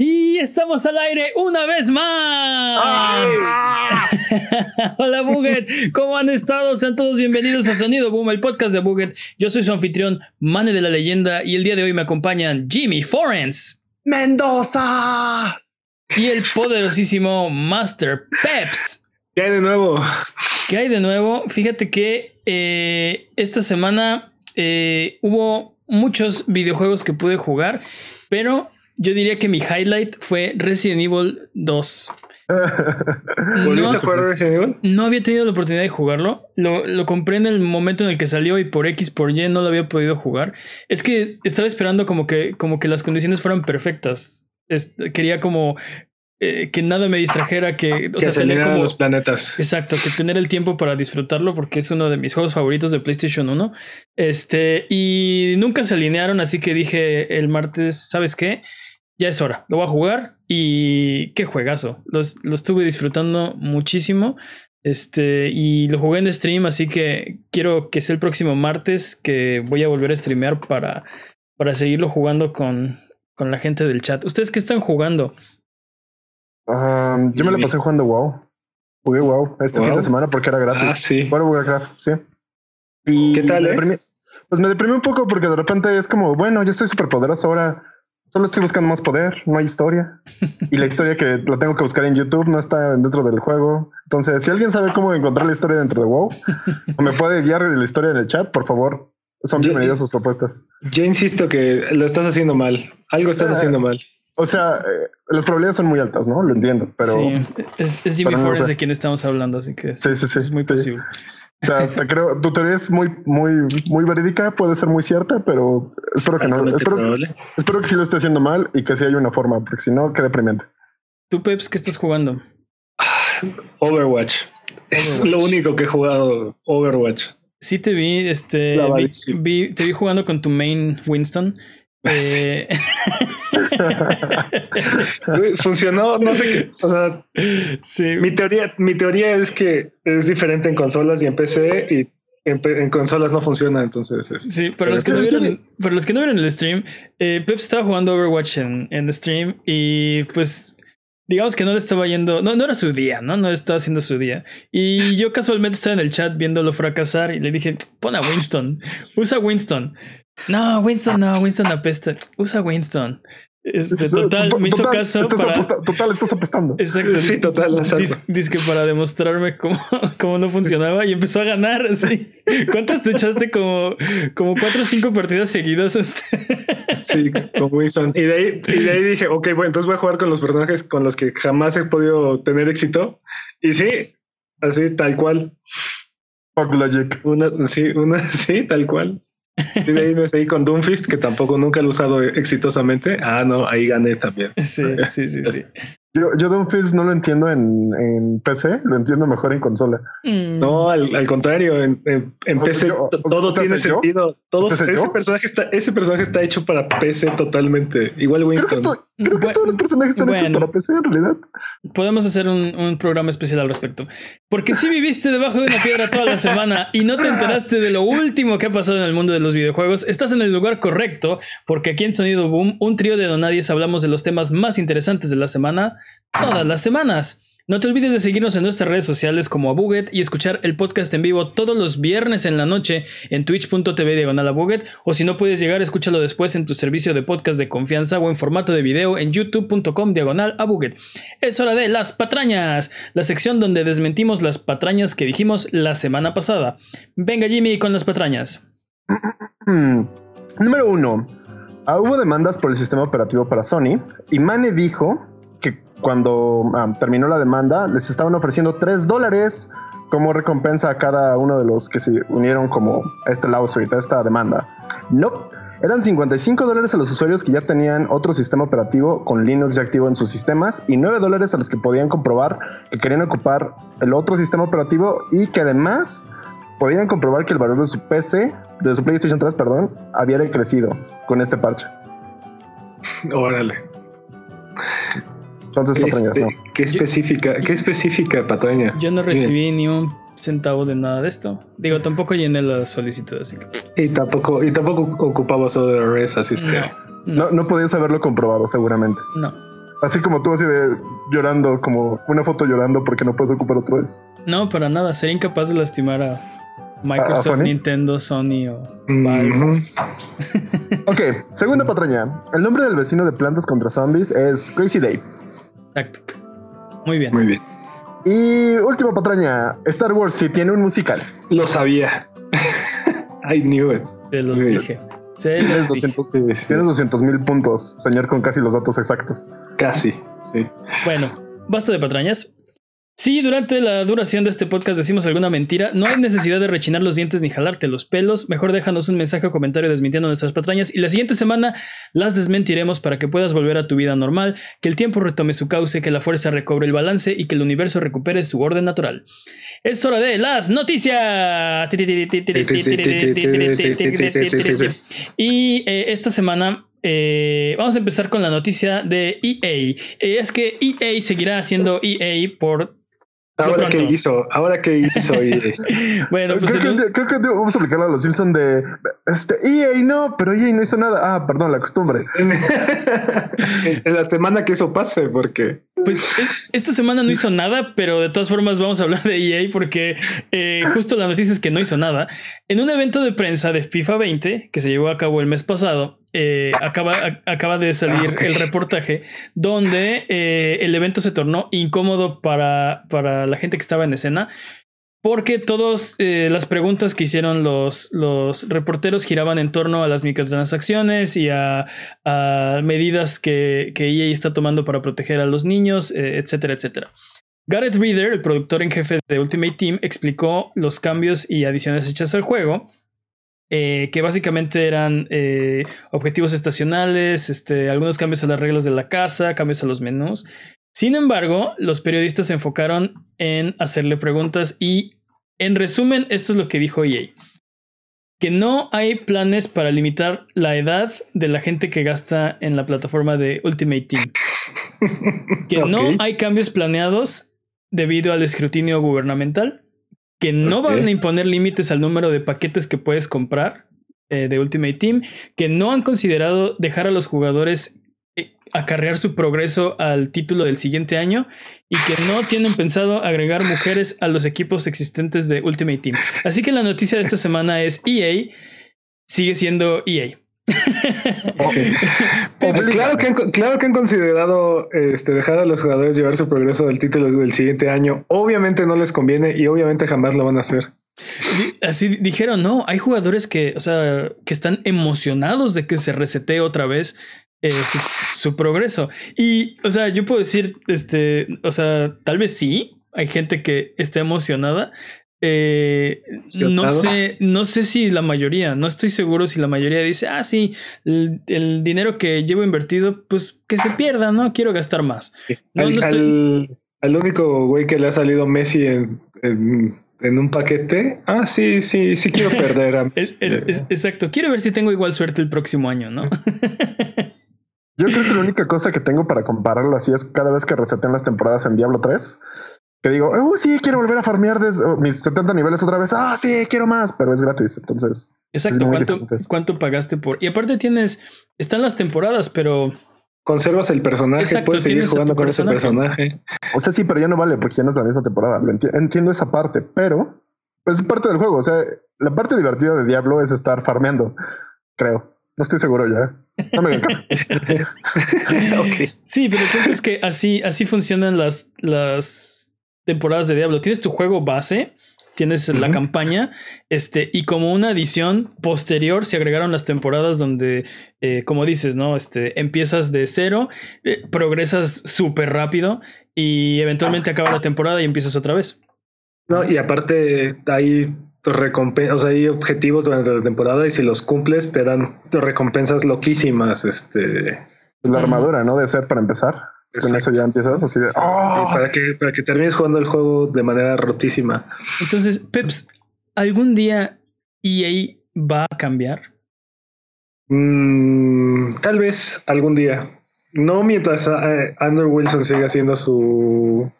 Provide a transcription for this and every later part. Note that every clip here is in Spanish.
Y estamos al aire una vez más. ¡Ah! Hola Buget, ¿cómo han estado? Sean todos bienvenidos a Sonido Boom, el podcast de Buget. Yo soy su anfitrión, Mane de la Leyenda, y el día de hoy me acompañan Jimmy Forens ¡Mendoza! y el poderosísimo Master Peps. ¿Qué hay de nuevo? ¿Qué hay de nuevo? Fíjate que eh, esta semana eh, hubo muchos videojuegos que pude jugar, pero yo diría que mi highlight fue Resident Evil 2. ¿Volviste No. a jugar Resident Evil? No había tenido la oportunidad de jugarlo. Lo, lo compré en el momento en el que salió y por X, por Y no lo había podido jugar. Es que estaba esperando como que, como que las condiciones fueran perfectas. Es- quería como eh, que nada me distrajera, que, o que sea, se tener alinearan como... los planetas. Exacto, que tener el tiempo para disfrutarlo porque es uno de mis juegos favoritos de PlayStation 1. Este, y nunca se alinearon, así que dije el martes, ¿sabes qué? Ya es hora, lo voy a jugar y qué juegazo. Los- lo estuve disfrutando muchísimo. Este, y lo jugué en stream, así que quiero que sea el próximo martes que voy a volver a streamear para, para seguirlo jugando con, con la gente del chat. ¿Ustedes qué están jugando? Um, yo me la pasé jugando WoW. Jugué WoW este Wow. fin de semana porque era gratis. Ah, sí. Bueno, Warcraft, sí. Y ¿Qué tal, me eh? deprimí- Pues me deprimí un poco porque de repente es como, bueno, yo estoy súper poderoso ahora. Solo estoy buscando más poder, no hay historia. Y la historia que la tengo que buscar en YouTube no está dentro del juego. Entonces, si alguien sabe cómo encontrar la historia dentro de WoW o me puede guiar la historia en el chat, por favor, son bienvenidas sus propuestas. Yo insisto que lo estás haciendo mal. Algo estás Ah. haciendo mal. O sea, eh, las probabilidades son muy altas, ¿no? Lo entiendo, pero sí, es, es Jimmy no Forrest sé. de quien estamos hablando, así que sí, sí, sí. es muy sí. posible. O sea, te creo, tu teoría es muy, muy, muy verídica, puede ser muy cierta, pero espero que no. Espero, probable. espero que sí lo esté haciendo mal y que sí haya una forma, porque si no, qué deprimente. ¿Tú, Peps, qué estás jugando? Overwatch. Es Overwatch. lo único que he jugado. Overwatch. Sí te vi, este, vi- te vi jugando con tu main Winston. Eh, Funcionó, no sé qué. O sea, sí, mi teoría, mi teoría es que es diferente en consolas y en PC y en, consolas no funciona. Entonces, es- sí, para los que no Pero es que- vieron, para los que no vieron el stream, eh, Peps estaba jugando Overwatch en, en stream y pues digamos que no le estaba yendo, no, no era su día, ¿no? No estaba haciendo su día. Y yo casualmente estaba en el chat viéndolo fracasar y le dije, pon a Winston, usa Winston. No, Winston, no, Winston apesta, usa Winston. Este, total, me hizo Total, caso estás para... total, estás apestando. Exacto. Sí, total. Dice que para demostrarme cómo, cómo no funcionaba y empezó a ganar. Así. ¿Cuántas te echaste? Como, como cuatro o cinco partidas seguidas. Este. Sí, con Winston. Y de ahí, y de ahí dije, ok, bueno, entonces voy a jugar con los personajes con los que jamás he podido tener éxito. Y sí, así, tal cual. Fuck logic. Una, sí, una, sí, tal cual. Y de ahí me seguí con Doomfist, que tampoco nunca lo he usado exitosamente. Ah, no, ahí gané también. Sí, sí, sí, sí. Yo, yo Doomfist no lo entiendo en, en PC, lo entiendo mejor en consola. Mm. No, al, al contrario, en, en- en PC yo- todo tiene sentido. Todo, ¿O sea, ¿soy ese, personaje está, ese personaje está hecho para PC totalmente. Igual Creo que, Winston. to- creo que todos los personajes están hechos para PC en realidad. Podemos hacer un, un programa especial al respecto. Porque si viviste debajo de una piedra toda la semana y no te enteraste de lo último que ha pasado en el mundo de los videojuegos, estás en el lugar correcto, porque aquí en Sonido Boom, un trío de donadies hablamos de los temas más interesantes de la semana, todas las semanas. No te olvides de seguirnos en nuestras redes sociales como Abuget y escuchar el podcast en vivo todos los viernes en la noche en twitch.tv diagonal Abuget o si no puedes llegar, escúchalo después en tu servicio de podcast de confianza o en formato de video en youtube.com diagonal Abuget. Es hora de las patrañas, la sección donde desmentimos las patrañas que dijimos la semana pasada. Venga Jimmy con las patrañas. Número uno. Ah, hubo demandas por el sistema operativo para Sony y Mane dijo cuando ah, terminó la demanda les estaban ofreciendo 3 dólares como recompensa a cada uno de los que se unieron como a este lawsuit, a esta demanda. No, eran 55 dólares a los usuarios que ya tenían otro sistema operativo con Linux activo en sus sistemas y 9 dólares a los que podían comprobar que querían ocupar el otro sistema operativo y que además podían comprobar que el valor de su PC, de su PlayStation 3, perdón, había decrecido con este parche. Órale. Entonces, espe- no. qué específica, qué específica, patraña. Yo no recibí ni un centavo de nada de esto. Digo, tampoco llené la solicitud, así que Y tampoco, y tampoco ocupaba ODRS, así es que. no, no, No, no podías haberlo comprobado, seguramente. no. Así como tú, así de llorando, como una foto llorando porque no puedes ocupar otra vez. No, para nada. Sería incapaz de lastimar a Microsoft, Sony? Nintendo, Sony o Valve. Ujú. Ok, segunda patraña. El nombre del vecino de Plantas contra Zombies es Crazy Dave. Exacto. Muy bien. Muy bien. Y última patraña. Star Wars sí tiene un musical. Lo sabía. I knew it. Te los Muy dije. Se los Tienes dije. 200 Sí, sí. tienes 200 mil puntos, señor, con casi los datos exactos. Casi, sí. Bueno, basta de patrañas. Si durante la duración de este podcast decimos alguna mentira, no hay necesidad de rechinar los dientes ni jalarte los pelos. Mejor déjanos un mensaje o comentario desmintiendo nuestras patrañas y la siguiente semana las desmentiremos para que puedas volver a tu vida normal, que el tiempo retome su cauce, que la fuerza recobre el balance y que el universo recupere su orden natural. Es hora de las noticias. Y eh, esta semana eh, vamos a empezar con la noticia de EA. Eh, es que EA seguirá siendo EA por... Ahora que hizo, ahora que hizo. y- Bueno, pues creo, que, creo que vamos a aplicarla a los Simpsons de este, EA no, pero EA no hizo nada. Ah, perdón, la costumbre. en la semana que eso pase, porque Pues eh, esta semana no hizo nada, pero de todas formas vamos a hablar de EA porque eh, justo la noticia es que no hizo nada. En un evento de prensa de FIFA 20 que se llevó a cabo el mes pasado, eh, acaba, a- acaba de salir Ah, el reportaje donde eh, el evento se tornó incómodo para, para la gente que estaba en escena. Porque todas las preguntas que hicieron los, los reporteros giraban en torno a las microtransacciones y a, a medidas que, que EA está tomando para proteger a los niños, eh, etcétera, etcétera. Gareth Reader, el productor en jefe de Ultimate Team, explicó los cambios y adiciones hechas al juego, eh, que básicamente eran eh, objetivos estacionales, este, algunos cambios a las reglas de la casa, cambios a los menús. Sin embargo, los periodistas se enfocaron en hacerle preguntas y, en resumen, esto es lo que dijo EA. Que no hay planes para limitar la edad de la gente que gasta en la plataforma de Ultimate Team. Que no hay cambios planeados debido al escrutinio gubernamental. Que no van a imponer límites al número de paquetes que puedes comprar eh, de Ultimate Team. Que no han considerado dejar a los jugadores acarrear su progreso al título del siguiente año y que no tienen pensado agregar mujeres a los equipos existentes de Ultimate Team. Así que la noticia de esta semana es EA sigue siendo EA. Pues claro, que han, claro que han considerado este, dejar a los jugadores llevar su progreso del título del siguiente año. Obviamente no les conviene y obviamente jamás lo van a hacer. Así dijeron, no, hay jugadores que, o sea, que están emocionados de que se resetee otra vez eh, su, su progreso. Y, o sea, yo puedo decir, este, o sea, tal vez sí, hay gente que está emocionada. Eh, no sé, no sé si la mayoría, no estoy seguro si la mayoría dice, ah, sí, el, el dinero que llevo invertido, pues que se pierda, no quiero gastar más. No, al, no estoy- al- al único güey que le ha salido Messi en, en- en un paquete. Ah, sí, sí, sí quiero perder a Es, Messi. es- es- exacto, quiero ver si tengo igual suerte el próximo año, ¿no? Yo creo que la única cosa que tengo para compararlo así es cada vez que resetean las temporadas en Diablo 3, que digo, oh, sí, quiero volver a farmear oh, mis 70 niveles otra vez. Ah, sí, quiero más, pero es gratis. Entonces, Exacto, ¿cuánto, diferente. ¿cuánto pagaste por? Y aparte tienes, están las temporadas, pero Conservas el personaje, Exacto, puedes seguir jugando con ese personaje. o sea, sí, pero ya no vale porque ya no es la misma temporada. Lo enti- entiendo esa parte, pero pues, es parte del juego. O sea, la parte divertida de Diablo es estar farmeando, creo. No estoy seguro ya. No me caso. ok. sí, pero el punto es que así, así funcionan las, las temporadas de Diablo. Tienes tu juego base, tienes la campaña, este, y como una adición posterior se agregaron las temporadas donde, eh, como dices, ¿no? Este, empiezas de cero, eh, progresas súper rápido y eventualmente acaba la temporada y empiezas otra vez. No, y aparte hay recompensas, o sea, hay objetivos durante la temporada y si los cumples te dan recompensas loquísimas. Este, La armadura, ¿no? De ser para empezar. Con eso ya empiezas así de. "Oh". para que para que termines jugando el juego de manera rotísima. Entonces, Peps, ¿algún día EA va a cambiar? Mm, tal vez algún día. No mientras eh, Andrew Wilson siga siendo su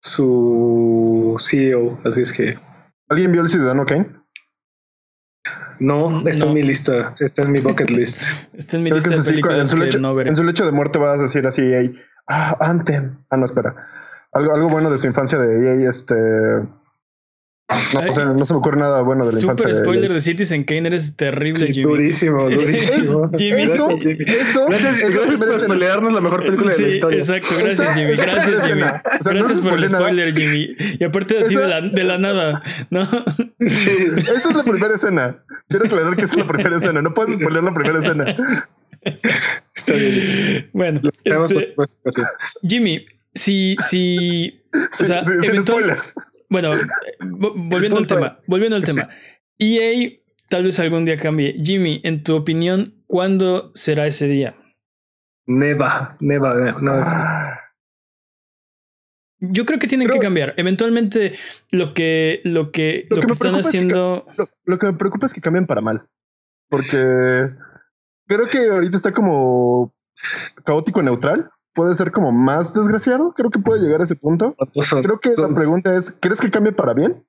su CEO. Así es que ¿Alguien vio el Ciudadano Kane? No, está No. en mi lista, está en mi bucket list. Está en mi Creo que lista de así, en, su que lecho, no veré. en su lecho de muerte vas a decir así, EA, ah, Anthem. Ah, no, espera. Algo, algo bueno de su infancia de EA, este... No, Ay. sé, no se me ocurre nada bueno de la infancia. Super de spoiler EA. de Citizen Kane, eres terrible, Sí, Jimmy. durísimo, durísimo. Jimmy. Eso, Gracias, Jimmy. eso Gracias, es la gracias primera por spoilearnos la mejor película de la historia. exacto, gracias Esa- Jimmy, gracias Jimmy. O sea, gracias por el nada. spoiler Jimmy. Y aparte así de la, de la nada, ¿no? Sí. Esa es la primera escena. Quiero aclarar que esa es la primera escena. No puedes spoiler la primera escena. Está bien. Bueno, este. Jimmy, si, si, o sea, Sí, sí, sin eventual- spoilers. Bueno, vo- volviendo al tema, volviendo al Sí. tema. EA tal vez algún día cambie. Jimmy, en tu opinión, ¿cuándo será ese día? Neva, Neva, Neva. No, Ah, Yo creo que tienen que cambiar. Eventualmente, lo que, lo que, Lo lo que están preocupa es que haciendo. Lo, lo que me preocupa es que cambien para mal. Porque creo que ahorita está como caótico neutral. Puede ser como más desgraciado. Creo que puede llegar a ese punto. son- Creo que la pregunta es, ¿crees que cambie para bien?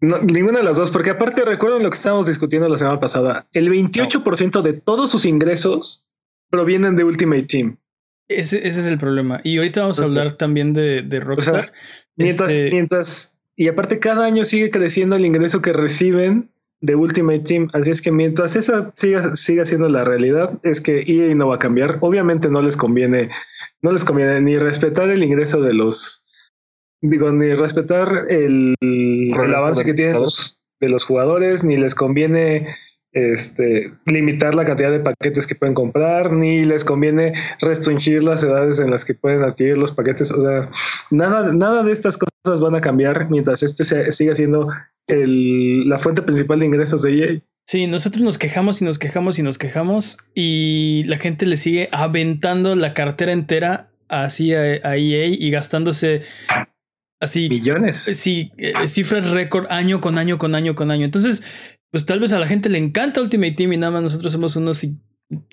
no, ninguna de las dos, porque aparte recuerden lo que estábamos discutiendo la semana pasada. El 28% de todos sus ingresos provienen de Ultimate Team. Ese, ese es el problema. Y ahorita vamos a O sea, hablar también de, de Rockstar. Mientras, Este- mientras, y aparte cada año sigue creciendo el ingreso que reciben de Ultimate Team. Así es que mientras esa siga, siga siendo la realidad, es que EA no va a cambiar. Obviamente no les conviene, no les conviene ni respetar el ingreso de los, digo, ni respetar el, el avance que tienen los, de los jugadores, ni les conviene este, limitar la cantidad de paquetes que pueden comprar, ni les conviene restringir las edades en las que pueden adquirir los paquetes. O sea, nada, nada de estas cosas van a cambiar mientras este sea- siga siendo el- la fuente principal de ingresos de EA. Sí, nosotros nos quejamos y nos quejamos y nos quejamos y la gente le sigue aventando la cartera entera así a, a EA y gastándose así Millones. sí, eh, cifras récord año con año con año con año. Entonces, pues tal vez a la gente le encanta Ultimate Team y nada más nosotros somos unos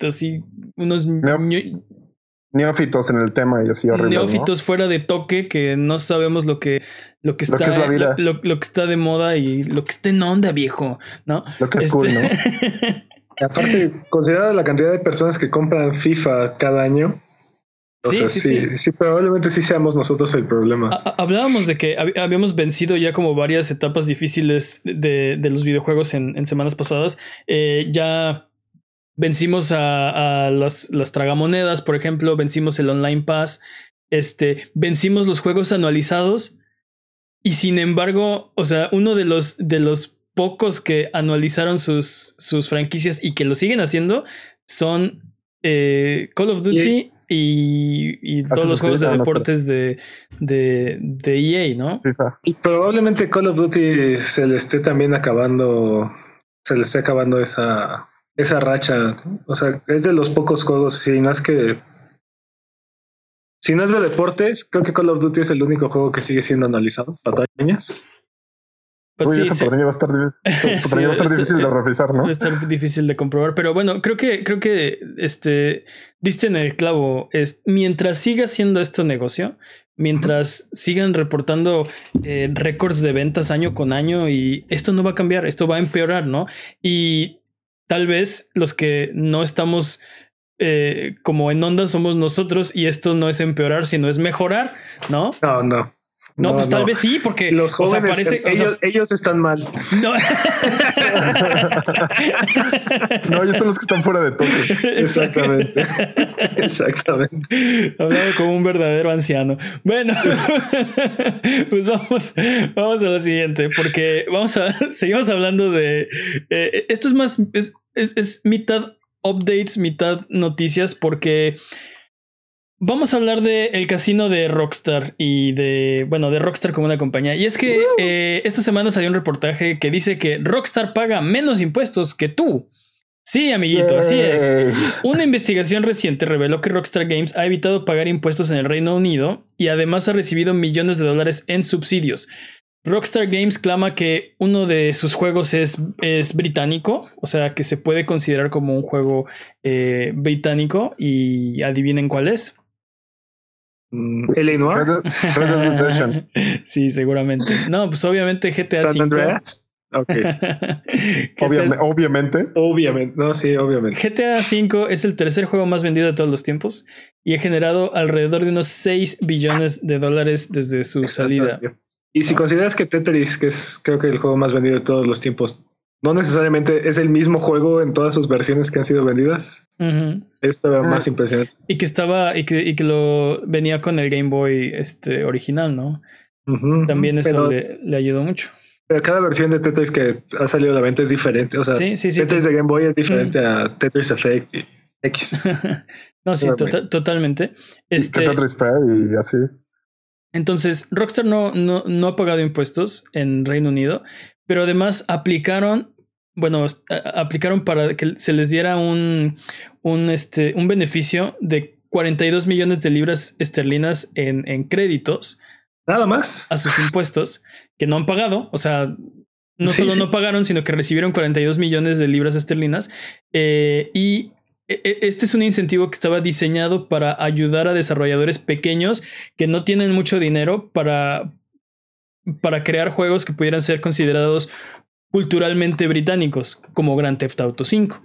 así unos ño- Neófitos en el tema y así horrible. neófitos fuera de toque que no sabemos lo que lo que Lo está que es la vida. Lo, lo que está de moda y lo que está en onda, viejo, ¿no? Lo que es cool, ¿no? Aparte, considerada la cantidad de personas que compran FIFA cada año, o Sí, sea, sí, sí, sí. sí, probablemente sí seamos nosotros el problema. Ha- ha- Hablábamos de que hab- habíamos vencido ya como varias etapas difíciles de, de los videojuegos en, en semanas pasadas. Eh, ya vencimos a, a las, las tragamonedas, por ejemplo, vencimos el Online Pass, este, vencimos los juegos anualizados y sin embargo, o sea, uno de los, de los pocos que anualizaron sus, sus franquicias y que lo siguen haciendo son eh, Call of Duty y, y todos los juegos de no, deportes de, de, de EA, ¿no? FIFA. Y probablemente Call of Duty se le esté también acabando, se le esté acabando esa, esa racha. O sea, es de los pocos juegos, si no es que, si no es de deportes, creo que Call of Duty es el único juego que sigue siendo analizado. Patañas. But Uy, sí, ese sí. patraña va a estar, Sí, este- difícil de revisar, ¿no? Va a estar difícil de comprobar, pero bueno, creo que, creo que este diste en el clavo. Es, mientras siga siendo esto negocio, mientras sigan reportando eh, récords de ventas año con año, y esto no va a cambiar, esto va a empeorar, ¿no? Y tal vez los que no estamos eh, como en onda somos nosotros, y esto no es empeorar, sino es mejorar, ¿no? No, no. No, pues tal vez sí, porque Los o sea, jóvenes, parece- o sea, ellos, ellos están mal. no. No, ellos son los que están fuera de toque. Exactamente. Exactamente. Hablando como un verdadero anciano. Bueno, pues vamos, vamos a la siguiente, porque vamos a seguimos hablando de eh, esto es más es, es, es mitad updates, mitad noticias, porque vamos a hablar de el casino de Rockstar y de bueno de Rockstar como una compañía. Y es que eh, esta semana salió un reportaje que dice que Rockstar paga menos impuestos que tú. Sí, amiguito, así es. Una investigación reciente reveló que Rockstar Games ha evitado pagar impuestos en el Reino Unido y además ha recibido millones de dólares en subsidios. Rockstar Games clama que uno de sus juegos es, es británico, o sea que se puede considerar como un juego eh, británico y adivinen cuál es. Mm, L.A. Noir. Red sí, seguramente. No, pues obviamente GTA V. Andreas. Ok. Obviamente, obviamente. Obviamente, no, sí, obviamente. GTA V es el tercer juego más vendido de todos los tiempos y ha generado alrededor de unos 6 billones de dólares desde su salida. Y si consideras que Tetris, que es creo que el juego más vendido de todos los tiempos, no necesariamente es el mismo juego en todas sus versiones que han sido vendidas, Ujú. esto era Ah. más impresionante. Y que estaba, y que, y que lo venía con el Game Boy este, original, ¿no? También eso pero, le, le ayudó mucho. pero cada versión de Tetris que ha salido a la venta es diferente. O sea, Sí, sí, sí. Tetris de Game Boy es diferente a Tetris Effect y X. no, sí, tota- totalmente. Este, Tetris y así. entonces, Rockstar no, no, no ha pagado impuestos en Reino Unido, pero además aplicaron, bueno, aplicaron para que se les diera un, un, este, un beneficio de 42 millones de libras esterlinas en, en créditos Nada más. a sus impuestos que no han pagado. O sea, no Sí, solo sí. no pagaron, sino que recibieron 42 millones de libras esterlinas. Eh, y e- e- este es un incentivo que estaba diseñado para ayudar a desarrolladores pequeños que no tienen mucho dinero para, para crear juegos que pudieran ser considerados culturalmente británicos, como Grand Theft Auto 5,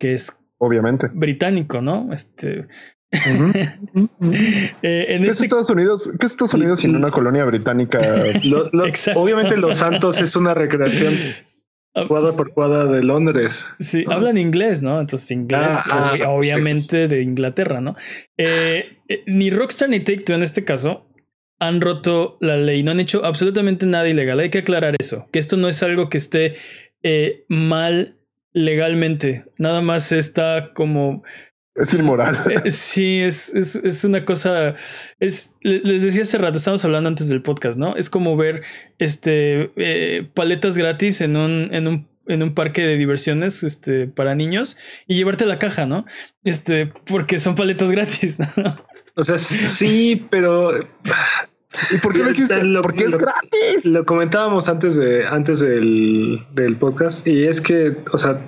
que es Obviamente. británico, ¿no? Este, eh, en ¿Qué es este Estados Unidos? ¿Qué es Estados Unidos sin una colonia británica? Lo- lo- Exacto. obviamente Los Santos es una recreación cuadra por cuadra de Londres. Sí, ¿no? hablan inglés, ¿no? Entonces inglés, Ah, ah, obviamente de Inglaterra, ¿no? Eh, eh, ni Rockstar ni Take Two en este caso han roto la ley, no han hecho absolutamente nada ilegal. Hay que aclarar eso, que esto no es algo que esté eh, mal legalmente, nada más está como Es inmoral. eh, sí, es, es, es una cosa. Es, le- les decía hace rato, estábamos hablando antes del podcast, ¿no? Es como ver este eh, paletas gratis en un, en un en un parque de diversiones este, para niños y llevarte la caja, ¿no? Este, porque son paletas gratis, ¿no? O sea, sí, pero ¿Y por qué lo hiciste? Lo- Porque es lo- gratis. lo comentábamos antes de antes del, del podcast y es que, o sea,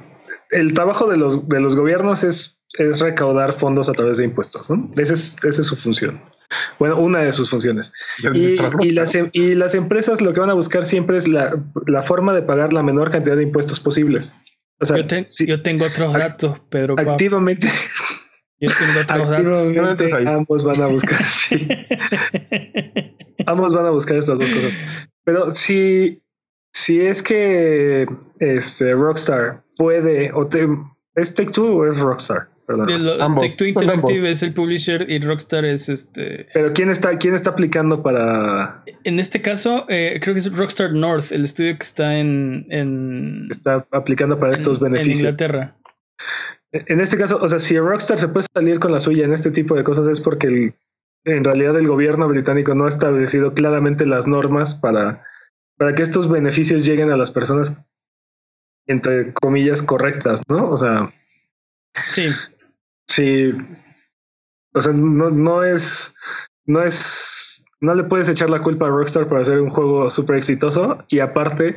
el trabajo de los de los gobiernos es es recaudar fondos a través de impuestos, ¿no? Esa es, esa es su función. Bueno, una de sus funciones. Y Y, las, em- y las empresas lo que van a buscar siempre es la, la forma de pagar la menor cantidad de impuestos posibles. O sea, Yo, te- si yo tengo otros datos, Pedro. Pablo. activamente, Yo tengo otros datos. No activamente entres ahí. ambos van a buscar. sí. Ambos van a buscar estas dos cosas. Pero si, si es que este Rockstar puede o te, es Take Two o es Rockstar, perdón. Take Two Interactive ambos. es el publisher y Rockstar es este. Pero quién está quién está aplicando para En este caso, eh, creo que es Rockstar North, el estudio que está en. en está aplicando para estos en- En beneficios. Inglaterra. En este caso, o sea, si Rockstar se puede salir con la suya en este tipo de cosas es porque el- en realidad el gobierno británico no ha establecido claramente las normas para, para que estos beneficios lleguen a las personas entre comillas correctas, ¿no? O sea, Sí, si, o sea, no, no es, no es, no le puedes echar la culpa a Rockstar por hacer un juego súper exitoso y aparte,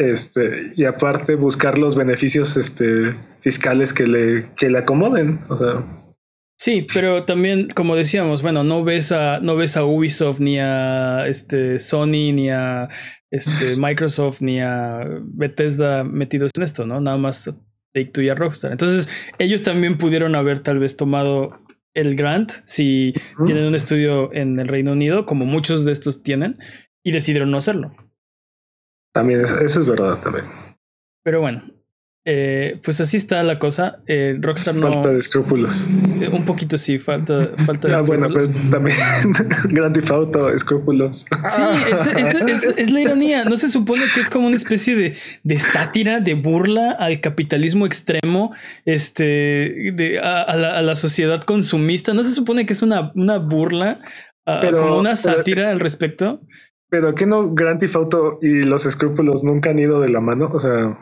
este, y aparte buscar los beneficios, este, fiscales que le, que le acomoden, o sea. sí, pero también, como decíamos, bueno, no ves a, no ves a Ubisoft ni a este Sony ni a este Microsoft ni a Bethesda metidos en esto, ¿no? Nada más Take Two y a Rockstar. Entonces, ellos también pudieron haber tal vez tomado el grant si tienen un estudio en el Reino Unido, como muchos de estos tienen, y decidieron no hacerlo. También es- eso es verdad también. Pero bueno, eh, pues así está la cosa. Eh, Rockstar no. Falta de escrúpulos. eh, Un poquito sí, falta, falta de Ah, bueno, pero también Grand Theft Auto, escrúpulos. Sí, es, es- es- es la ironía. No se supone que es como una especie de, de sátira, de burla al capitalismo extremo, este, de, a, a la, a la sociedad consumista. No se supone que es una, una burla, a- Pero- como una pero- sátira al respecto. Pero que no Grand Theft Auto y los escrúpulos nunca han ido de la mano, o sea,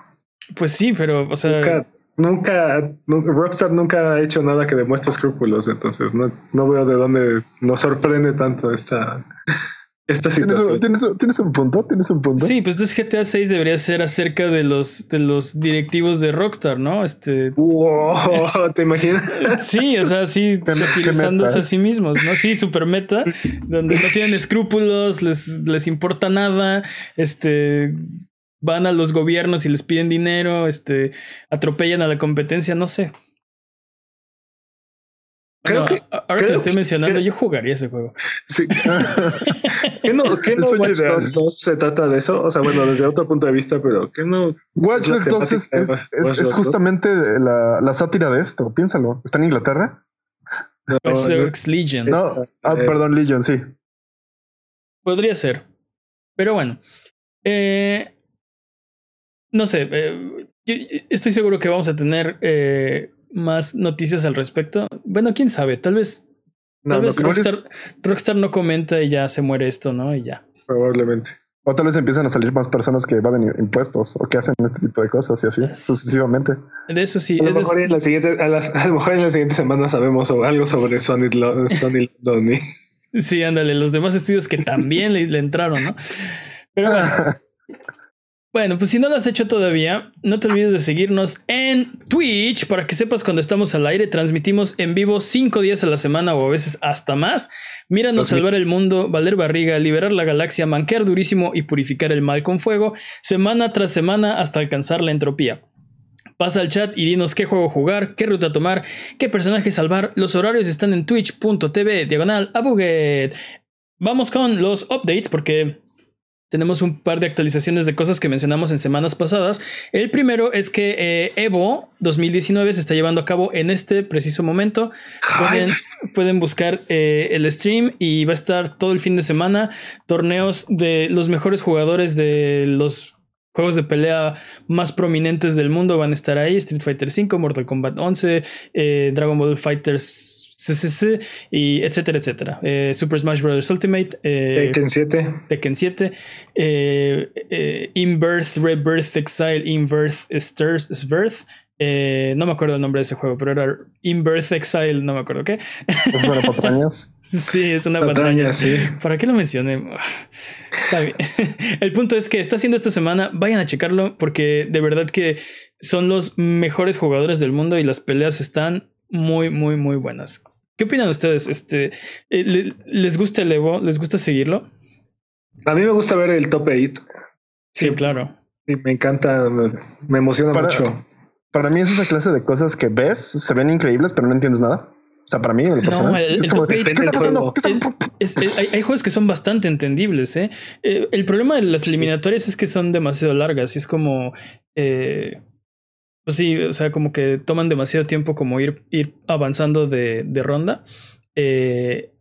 Pues sí, pero, o sea, nunca, nunca, nu- Rockstar nunca ha hecho nada que demuestre escrúpulos, entonces no, no veo de dónde nos sorprende tanto esta, esta ¿Tienes, un- situación. tienes un- tienes un punto? ¿Tienes un punto? sí, pues entonces GTA 6 debería ser acerca de los, de los directivos de Rockstar, ¿no? Este, Wow, ¿te imaginas? Sí, o sea, sí, meta. a sí mismos, ¿no? Sí, super meta, donde no tienen escrúpulos, les, les importa nada, este, van a los gobiernos y les piden dinero, este, atropellan a la competencia, no sé. Creo Bueno, que- ahora que lo estoy mencionando, creo- yo jugaría ese juego. Sí. ¿Qué no, qué no Watch. Dogs 2 se trata de eso? O sea, bueno, desde otro punto de vista, pero ¿qué no? Watch Dogs 2 es, es- es- ¿no? justamente la, la sátira de esto. Piénsalo. ¿Está en Inglaterra? no, Watch no- Dogs Legion. No. Ah, Eh, perdón, Legion, sí. Podría ser. Pero bueno. Eh, no sé. eh, yo- yo estoy seguro que vamos a tener eh, más noticias al respecto. Bueno, quién sabe. Tal vez, no, tal no vez Rockstar, Rockstar no comenta y ya se muere esto, ¿no? Y ya. probablemente. O tal vez empiezan a salir más personas que evaden impuestos o que hacen este tipo de cosas y así Es- sucesivamente. De eso sí. A lo, de mejor en la siguiente, a, las- a lo mejor en la siguiente semana sabemos algo sobre Sonic, Lo- Sonic London. Sí, ándale, los demás estudios que también le, le entraron, ¿no? Pero bueno. Bueno, pues si no lo has hecho todavía, no te olvides de seguirnos en Twitch para que sepas cuando estamos al aire. Transmitimos en vivo cinco días a la semana o a veces hasta más. Míranos salvar el mundo, valer barriga, liberar la galaxia, manquear durísimo y purificar el mal con fuego, semana tras semana hasta alcanzar la entropía. Pasa al chat y dinos qué juego jugar, qué ruta tomar, qué personaje salvar. Los horarios están en twitch.tv, diagonal a Buget. Vamos con los updates porque tenemos un par de actualizaciones de cosas que mencionamos en semanas pasadas. El primero es que eh, Evo 2019 se está llevando a cabo en este preciso momento. Pueden, pueden buscar eh, el stream y va a estar todo el fin de semana. Torneos de los mejores jugadores de los juegos de pelea más prominentes del mundo van a estar ahí. Street Fighter V, Mortal Kombat 11, eh, Dragon Ball Fighters CCC y etcétera, etcétera. Eh, Super Smash Bros. Ultimate. eh, Tekken 7. Tekken 7, eh, eh, Inbirth, Rebirth, Exile, Inbirth, Stirs, Svirth. Eh, no me acuerdo el nombre de ese juego, pero era Inbirth Exile, no me acuerdo qué. Es para patrañas. Sí, es una Patraña, patraña. sí. ¿Para qué lo mencioné? Está bien. El punto es que está haciendo esta semana. Vayan a checarlo porque de verdad que son los mejores jugadores del mundo y las peleas están muy, muy, muy buenas. ¿Qué opinan ustedes? Este, eh, le- ¿Les gusta el Evo? ¿Les gusta seguirlo? A mí me gusta ver el top 8. Sí, claro. Sí, me encanta, me, me emociona Para- mucho. Para mí es esa clase de cosas que ves, se ven increíbles, pero no entiendes nada. O sea, para mí, lo personal, el- es el como top de, eight ¿qué está del pasando? juego. ¿Qué está- Es- es- hay, hay juegos que son bastante entendibles, ¿eh? Eh, el problema de las Sí. eliminatorias es que son demasiado largas y es como... eh, pues sí, o sea, como que toman demasiado tiempo como ir, ir avanzando de, de ronda. Eh,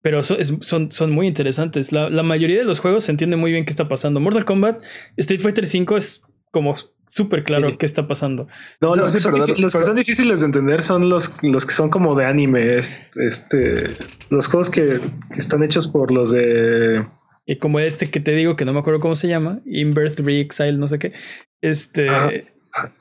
pero so- es- son, son muy interesantes. La, la mayoría de los juegos se entiende muy bien qué está pasando. Mortal Kombat, Street Fighter V es como súper claro Sí. qué está pasando. No, O sea, los, sí, son, pero los que son difíciles de entender son los, los que son como de anime. es- Este, los juegos que, que están hechos por los de. Y como este que te digo que no me acuerdo cómo se llama, Inbirth Re-Exile, no sé qué. Este. Ajá.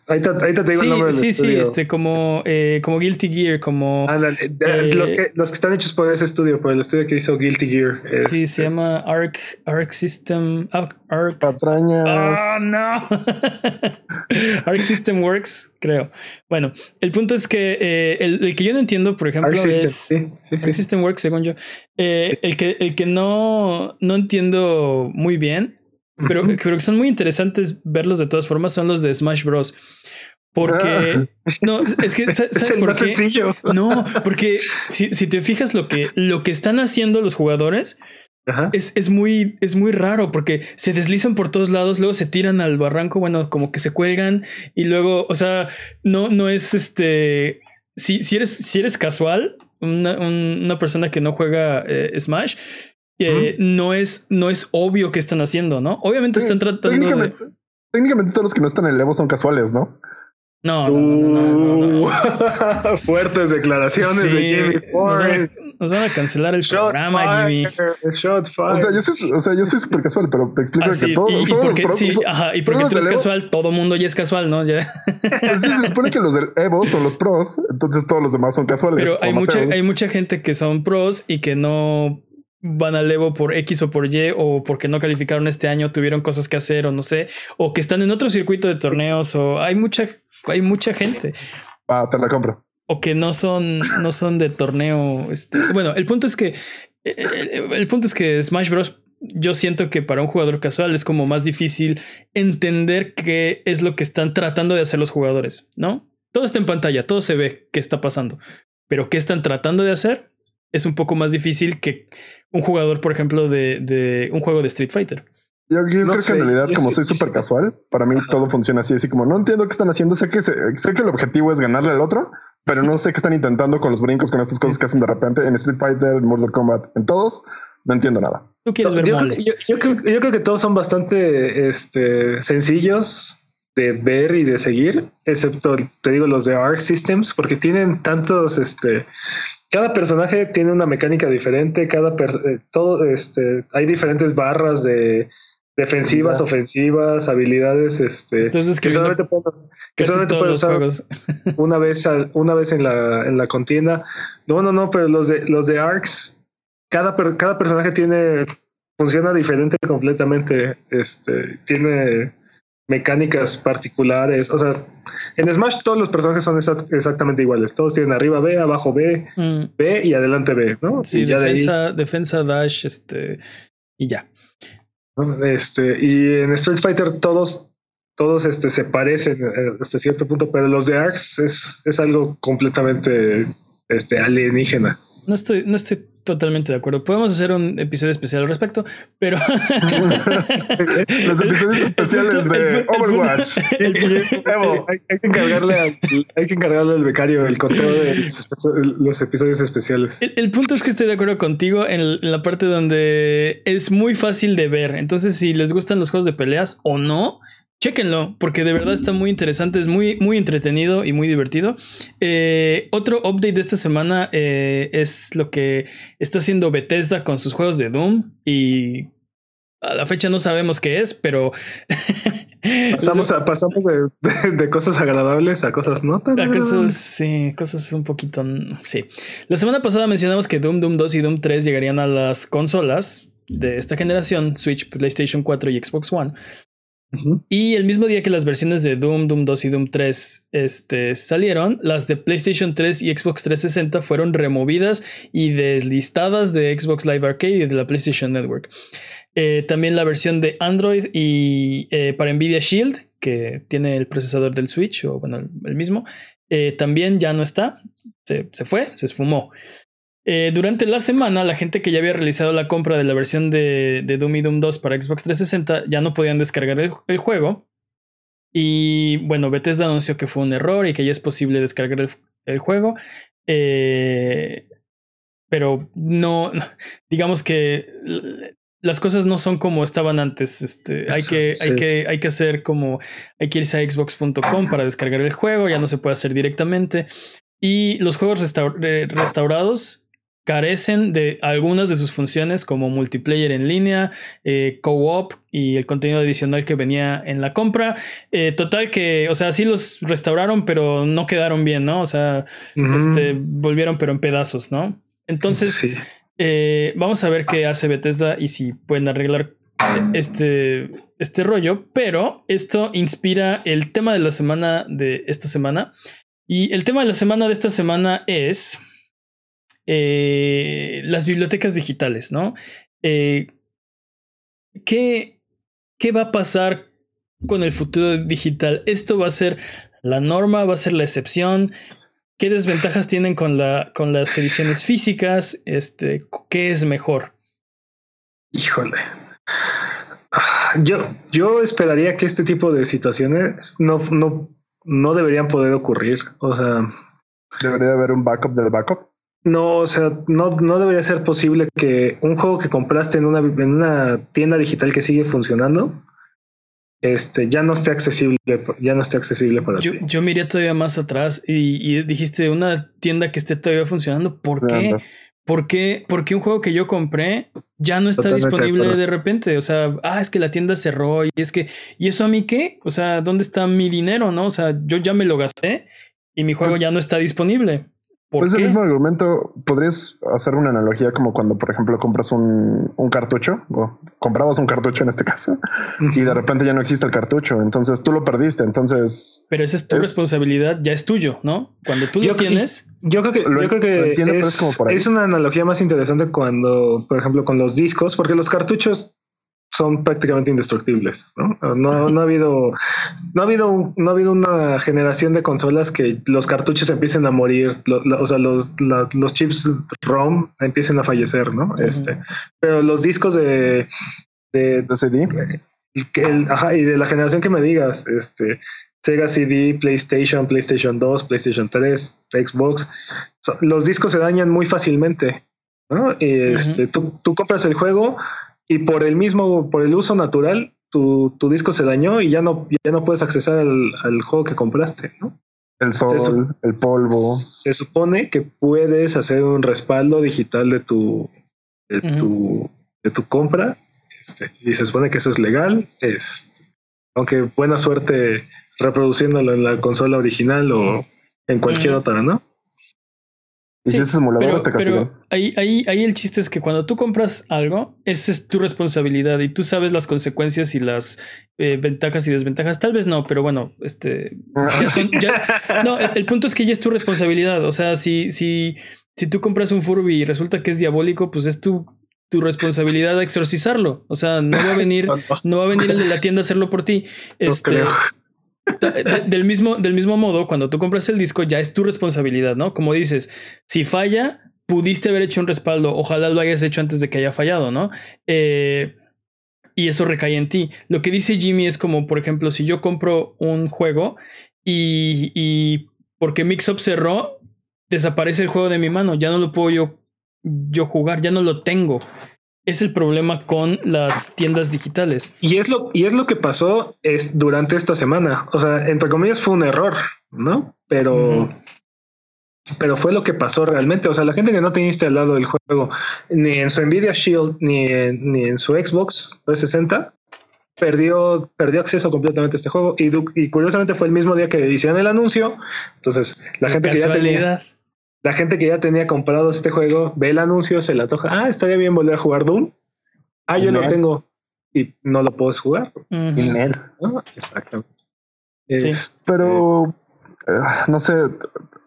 Ahí te, ahí te digo el Sí, nombre del sí, sí, estudio. este, como, eh, como Guilty Gear, como. Ándale, eh, eh, los, que, los que están hechos por ese estudio, por el estudio que hizo Guilty Gear. sí, este, se llama Arc, Arc System. Arc. Arc Patrañas. ¡Oh, no! Arc System Works, creo. Bueno, el punto es que eh, el, el que yo no entiendo, por ejemplo, Arc System, es. sí, sí, Arc sí. System Works, según yo. Eh, el que, el que no, no entiendo muy bien, pero creo que son muy interesantes verlos de todas formas, son los de Smash Bros. Porque. No, es que. ¿Sabes es el por más qué? sencillo. No, porque si, si te fijas lo que, lo que están haciendo los jugadores Ajá. es, es muy, es muy raro porque se deslizan por todos lados, luego se tiran al barranco, bueno, como que se cuelgan y luego, o sea, no, no es este. Si, si, eres, si eres casual, una, un- una persona que no juega eh, Smash, eh, no, es, no es obvio que están haciendo, ¿no? Obviamente están tratando de. técnicamente, técnicamente todos los que no están en el Evo son casuales, ¿no? No, no, no, no, no, no, no. Uh, Fuertes declaraciones de Jimmy nos, van Ford. a, nos van a cancelar el Shot programa, Jimmy. fire, shot fire. O sea, yo soy, o sea, yo soy súper casual, pero te explico Ah, sí, que todos, y, y todos porque, los sí, pros, ajá, y porque tú eres casual, todo mundo ya es casual, ¿no? Ya. pues sí, se supone que los del Evo son los pros, entonces todos los demás son casuales. Pero hay mucha, hay mucha gente que son pros y que no van al Evo por X o por Y o porque no calificaron este año, tuvieron cosas que hacer o no sé, o que están en otro circuito de torneos o hay mucha, hay mucha gente. Ah, te la compro. o que no son, no son de torneo. Este. Bueno, el punto es que eh, el, el punto es que Smash Bros. yo siento que para un jugador casual es como más difícil entender qué es lo que están tratando de hacer los jugadores, ¿no? Todo está en pantalla, todo se ve qué está pasando, pero qué están tratando de hacer es un poco más difícil que un jugador, por ejemplo, de, de un juego de Street Fighter. Yo, creo que en realidad, como soy súper casual, para mí todo funciona así, así como no entiendo qué están haciendo, sé que, sé que el objetivo es ganarle al otro, pero no sé qué están intentando con los brincos, con estas cosas que hacen de repente en Street Fighter, en Mortal Kombat, en todos, no entiendo nada. ¿Tú quieres ver yo, creo, yo, creo, yo, creo, que todos son bastante este, sencillos de ver y de seguir, excepto, te digo, los de Arc Systems, porque tienen tantos, este, cada personaje tiene una mecánica diferente, cada eh, todo, este, hay diferentes barras de defensivas, ofensivas, habilidades, este, que solamente pueden, usar una vez, una vez en la, en la contienda. No, no, no, pero los de los de Arcs, cada, cada personaje tiene funciona diferente completamente. Este tiene mecánicas particulares. O sea, en Smash todos los personajes son exactamente iguales. Todos tienen arriba B, abajo B, mm. B y adelante B, ¿no? Sí, defensa, defensa, dash, este, y ya. Este, y en Street Fighter todos, todos este, se parecen eh, hasta cierto punto, pero los de Arcs es, es algo completamente este, alienígena. No estoy, no estoy totalmente de acuerdo. Podemos hacer un episodio especial al respecto, pero. Los episodios especiales de Overwatch. hay, que encargarle al, hay que encargarle al becario el conteo de los episodios especiales. El, punto es que estoy de acuerdo contigo en la parte donde es muy fácil de ver. Entonces, si les gustan los juegos de peleas o no, Chéquenlo, porque de verdad está muy interesante, es muy, muy entretenido y muy divertido. Eh, otro update de esta semana eh, es lo que está haciendo Bethesda con sus juegos de Doom y a la fecha no sabemos qué es, pero... pasamos, pasamos de, cosas agradables a cosas no tan... A cosas, sí, cosas un poquito... Sí. La semana pasada mencionamos que Doom, Doom 2 y Doom 3 llegarían a las consolas de esta generación, Switch, PlayStation 4 y Xbox One. Y el mismo día que las versiones de Doom, Doom 2 y Doom 3 este, salieron, las de PlayStation 3 y Xbox 360 fueron removidas y deslistadas de Xbox Live Arcade y de la PlayStation Network. Eh, también la versión de Android y eh, para Nvidia Shield, que tiene el procesador del Switch, o bueno, el mismo, eh, también ya no está, se, se fue, se esfumó. Eh, durante la semana, la gente que ya había realizado la compra de la versión de, Doom y Doom 2 para Xbox 360 ya no podían descargar el, juego. Y bueno, Bethesda anunció que fue un error y que ya es posible descargar el, juego. Eh, pero no, digamos que las cosas no son como estaban antes. Este, hay, que, hay, que, hay que hacer como, hay que irse a xbox.com para descargar el juego, ya no se puede hacer directamente. Y los juegos restaurados carecen de algunas de sus funciones como multiplayer en línea, eh, co-op y el contenido adicional que venía en la compra. Eh, total que, o sea, sí los restauraron, pero no quedaron bien, ¿no? O sea, este, volvieron pero en pedazos, ¿no? Entonces, eh, vamos a ver qué hace Bethesda y si pueden arreglar este, este rollo, pero esto inspira el tema de la semana de esta semana. Y el tema de la semana de esta semana es eh, las bibliotecas digitales, ¿no? Eh, ¿qué, ¿Qué va a pasar con el futuro digital? ¿Esto va a ser la norma? ¿Va a ser la excepción? ¿Qué desventajas tienen con, la, con las ediciones físicas? Este, ¿Qué es mejor? Híjole. Yo, yo esperaría que este tipo de situaciones no, no, no deberían poder ocurrir. O sea. Debería haber un backup del backup. No, o sea, no, no debería ser posible que un juego que compraste en una, en una tienda digital que sigue funcionando, este, ya no esté accesible, ya no esté accesible para yo, ti. Yo miré todavía más atrás y, dijiste una tienda que esté todavía funcionando. ¿Por qué? ¿Por qué? Porque un juego que yo compré ya no está disponible de, repente. O sea, ah, es que la tienda cerró y es que, ¿y eso a mí qué? O sea, ¿dónde está mi dinero? No, o sea, yo ya me lo gasté y mi juego pues ya no está disponible. ¿Por Pues el mismo argumento, podrías hacer una analogía como cuando, por ejemplo, compras un, un cartucho, o comprabas un cartucho en este caso, y de repente ya no existe el cartucho, entonces tú lo perdiste, entonces Pero esa es tu Es- responsabilidad, ya es tuyo, ¿no? Cuando tú Yo lo tienes, Yo creo que, Lo- yo creo que entiendo, es, es como por ahí. es una analogía más interesante cuando, por ejemplo, con los discos, porque los cartuchos son prácticamente indestructibles, ¿no? No, no ha habido, no ha habido, no ha habido una generación de consolas que los cartuchos empiecen a morir, lo- lo- o sea, los, la- los chips ROM empiecen a fallecer, ¿no? Este, pero los discos de, de, de CD, y que el- ajá, y de la generación que me digas, este, Sega CD, PlayStation, PlayStation 2, PlayStation 3, Xbox, so- los discos se dañan muy fácilmente. ¿no? Y, este, tú, tú compras el juego y por el mismo, por el uso natural, tu, tu disco se dañó y ya no, ya no puedes accesar al, al juego que compraste. ¿no? el sol, el polvo. Se supone que puedes hacer un respaldo digital de tu, de tu, de tu compra. Este, y se supone que eso es legal. Es, aunque buena suerte reproduciéndolo en la consola original o en cualquier otra, ¿no? Y Sí, si es emulador, pero, te castigan. pero ahí, ahí, ahí el chiste es que cuando tú compras algo, esa es tu responsabilidad y tú sabes las consecuencias y las eh, ventajas y desventajas. Tal vez no, pero bueno, este, ya son- ya- no, el, el punto es que ya es tu responsabilidad. O sea, si, si, si tú compras un Furby y resulta que es diabólico, pues es tu, tu responsabilidad exorcizarlo. O sea, no va a venir, no va a venir el de la tienda a hacerlo por ti. Este, creo. De- del, mismo, del mismo modo, cuando tú compras el disco, ya es tu responsabilidad, ¿no? Como dices, si falla, pudiste haber hecho un respaldo. Ojalá lo hayas hecho antes de que haya fallado, ¿no? Eh, y eso recae en ti. Lo que dice Jimmy es como, por ejemplo, si yo compro un juego y, y porque Mixup cerró, desaparece el juego de mi mano. Ya no lo puedo yo, yo jugar, ya no lo tengo. Es el problema con las tiendas digitales. Y es lo, y es lo que pasó es durante esta semana. O sea, entre comillas fue un error, ¿no? Pero, pero fue lo que pasó realmente. O sea, la gente que no tenía instalado el juego ni en su Nvidia Shield ni en, ni en su Xbox 360 perdió, perdió acceso completamente a este juego. Y, y curiosamente fue el mismo día que hicieron el anuncio. Entonces, la gente que ya tenía. La gente que ya tenía comprado este juego ve el anuncio, se le antoja. Ah, estaría bien volver a jugar Doom. Ah, yo lo Genial. tengo y no lo puedes jugar. Dinero. ¿no? Exactamente. Sí. Es- Pero eh, no sé,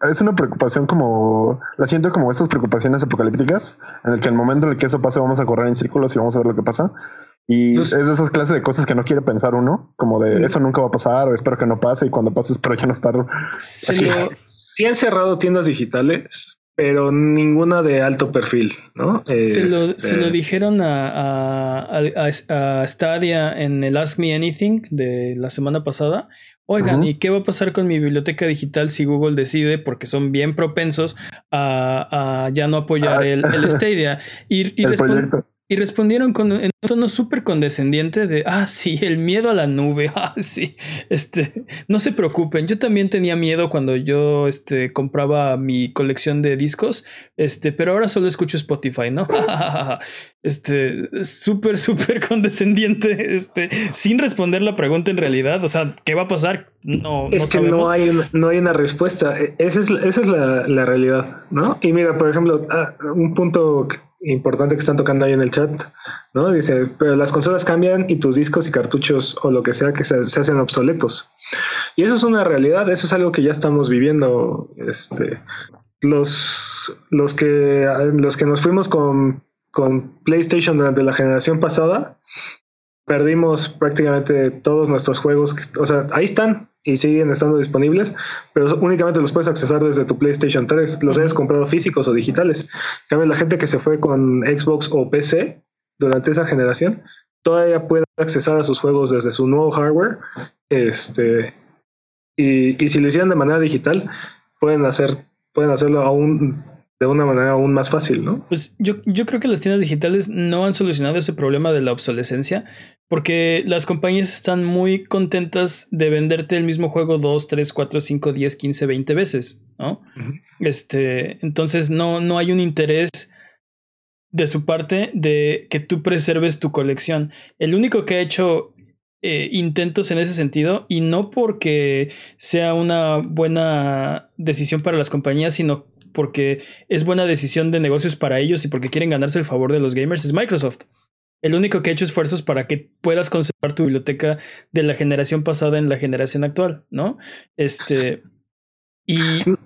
es una preocupación como la siento como estas preocupaciones apocalípticas en el que el momento en el que eso pase vamos a correr en círculos y vamos a ver lo que pasa. Y Pues- es de esas clases de cosas que no quiere pensar uno, como de Mm. eso nunca va a pasar o espero que no pase y cuando pase espero ya no estar. Sí, sí han cerrado tiendas digitales, pero ninguna de alto perfil, ¿no? Se lo, Este, se lo dijeron a, a, a- a Stadia en el Ask Me Anything de la semana pasada. Oigan. ¿y qué va a pasar con mi biblioteca digital si Google decide, porque son bien propensos a, a ya no apoyar Ah. el, el Stadia? Y, y el respon- proyecto. Y respondieron con en un tono súper condescendiente de, ah, sí, el miedo a la nube, ah, sí, este, no se preocupen, yo también tenía miedo cuando yo, este, compraba mi colección de discos, este, pero ahora solo escucho Spotify, ¿no? este, súper, súper condescendiente, este, sin responder la pregunta en realidad, o sea, ¿qué va a pasar? No, Es no que sabemos. no hay, una, no hay una respuesta. E- Esa es, esa es la, la realidad, ¿no? Y mira, por ejemplo, ah, un punto que- importante que están tocando ahí en el chat, ¿no? Dice, pero las consolas cambian y tus discos y cartuchos o lo que sea que se, hacen obsoletos. Y eso es una realidad, eso es algo que ya estamos viviendo. Este, los, los, que, los que nos fuimos con, con PlayStation durante la generación pasada, perdimos prácticamente todos nuestros juegos. que- o sea, ahí están y siguen estando disponibles, pero únicamente los puedes accesar desde tu PlayStation 3. Los hayas comprado físicos o digitales. En cambio, la gente que se fue con Xbox o PC durante esa generación todavía puede accesar a sus juegos desde su nuevo hardware. Este, y, y si lo hicieran de manera digital, pueden hacer, pueden hacerlo aún de una manera aún más fácil, ¿no? Pues yo, yo creo que las tiendas digitales no han solucionado ese problema de la obsolescencia porque las compañías están muy contentas de venderte el mismo juego 2, 3, 4, 5, 10, 15, 20 veces, ¿no? Este, entonces no, no hay un interés de su parte de que tú preserves tu colección. El único que ha hecho eh, intentos en ese sentido, y no porque sea una buena decisión para las compañías, sino porque es buena decisión de negocios para ellos y porque quieren ganarse el favor de los gamers es Microsoft. El único que ha hecho esfuerzos para que puedas conservar tu biblioteca de la generación pasada en la generación actual, ¿no? Este. Y. Mm.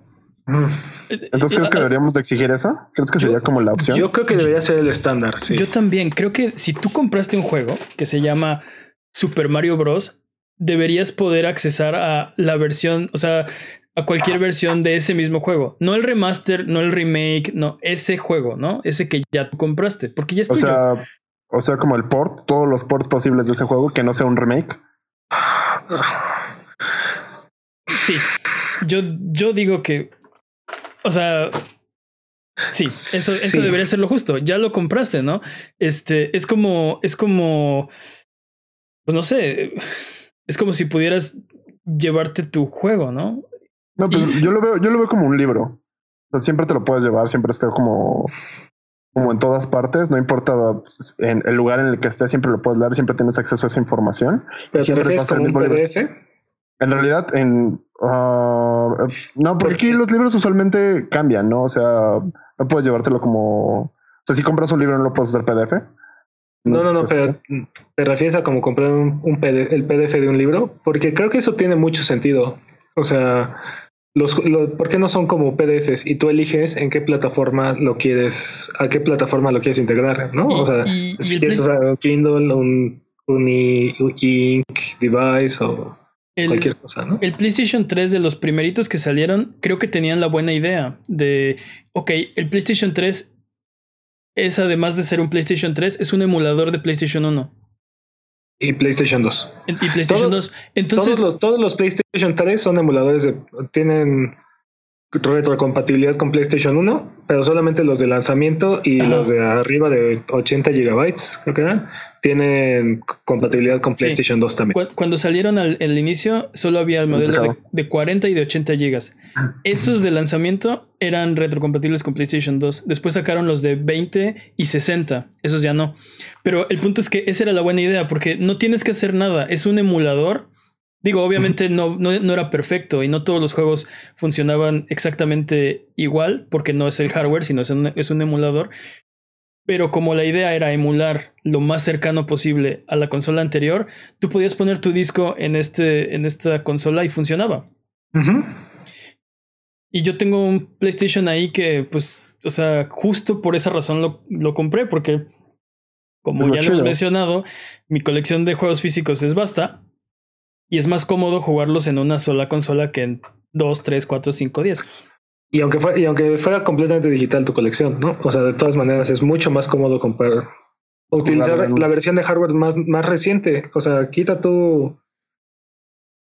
Entonces, ¿crees que deberíamos de exigir eso? ¿Crees que sería como la opción? Yo creo que debería ser el estándar, sí. Yo también. Creo que si tú compraste un juego que se llama Super Mario Bros., deberías poder accesar a la versión, o sea, a cualquier versión de ese mismo juego. No el remaster, no el remake, no, ese juego, ¿no? Ese que ya tú compraste, porque ya es o Sea, o sea, como el port, todos los ports posibles de ese juego que no sea un remake. Sí, yo, yo digo que o sea, sí, eso, eso debería ser lo justo. Ya lo compraste, ¿no? Este, es como, es como, pues no sé, es como si pudieras llevarte tu juego, ¿no? No, pues yo lo veo, yo lo veo como un libro. O sea, siempre te lo puedes llevar, siempre está como, como en todas partes, no importa pues, en el lugar en el que estés, siempre lo puedes leer, siempre tienes acceso a esa información. ¿Pero te refieres como un PDF? En realidad, en Ah, no, porque aquí los libros usualmente cambian, ¿no? O sea, no puedes llevártelo como. O sea, si compras un libro, no lo puedes hacer PDF. No, no, no, pero te refieres a como comprar un, el PDF de un libro, porque creo que eso tiene mucho sentido. O sea, los, ¿por qué no son como PDFs? Y tú eliges en qué plataforma lo quieres, a qué plataforma lo quieres integrar, ¿no? o sea, si quieres usar un Kindle, un, un, un Ink device o el, cualquier cosa, ¿no? El PlayStation 3 de los primeritos que salieron, creo que tenían la buena idea de, ok, el PlayStation 3 es además de ser un PlayStation 3, es un emulador de PlayStation 1. Y PlayStation 2. Y PlayStation 2. Entonces, todos los, todos los PlayStation 3 son emuladores de, tienen retrocompatibilidad con PlayStation 1, pero solamente los de lanzamiento y los de arriba de 80 gigabytes, creo que tienen compatibilidad con PlayStation 2 también. Cuando salieron al, inicio, solo había el modelo de, 40 y de 80 gigas. Esos de lanzamiento eran retrocompatibles con PlayStation 2. Después sacaron los de 20 y 60. Esos ya no. Pero el punto es que esa era la buena idea, porque no tienes que hacer nada. Es un emulador Digo, obviamente no, no, era perfecto y no todos los juegos funcionaban exactamente igual porque no es el hardware, sino es un, es un emulador. Pero como la idea era emular lo más cercano posible a la consola anterior, tú podías poner tu disco en, este, en esta consola y funcionaba. Y yo tengo un PlayStation ahí que, pues, o sea, justo por esa razón lo, lo compré, porque, como ya lo hemos mencionado, mi colección de juegos físicos es basta. Y es más cómodo jugarlos en una sola consola que en 2, 3, 4, 5, 10. Y aunque, fuera, y aunque fuera completamente digital tu colección, ¿no? O sea, de todas maneras es mucho más cómodo comprar, utilizar la versión de hardware más, más reciente. O sea, quita tu,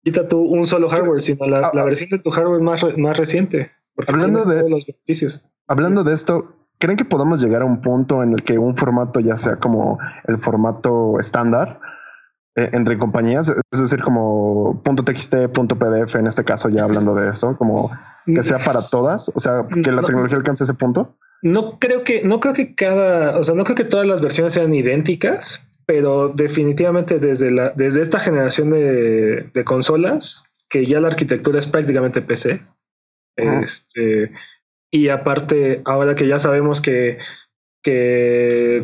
quita tú un solo hardware, sino la, ah, la ah. versión de tu hardware más, más reciente. Hablando de los beneficios. Hablando de esto, ¿creen que podamos llegar a un punto en el que un formato ya sea como el formato estándar? Eh, entre compañías, es decir, como punto .txt, punto .pdf, en este caso ya hablando de eso, como que sea para todas, o sea, que la tecnología alcance ese punto. No creo que, no creo que cada, o sea, no creo que todas las versiones sean idénticas, pero definitivamente desde la, desde esta generación de, de consolas, que ya la arquitectura es prácticamente PC, este, y aparte, ahora que ya sabemos que, que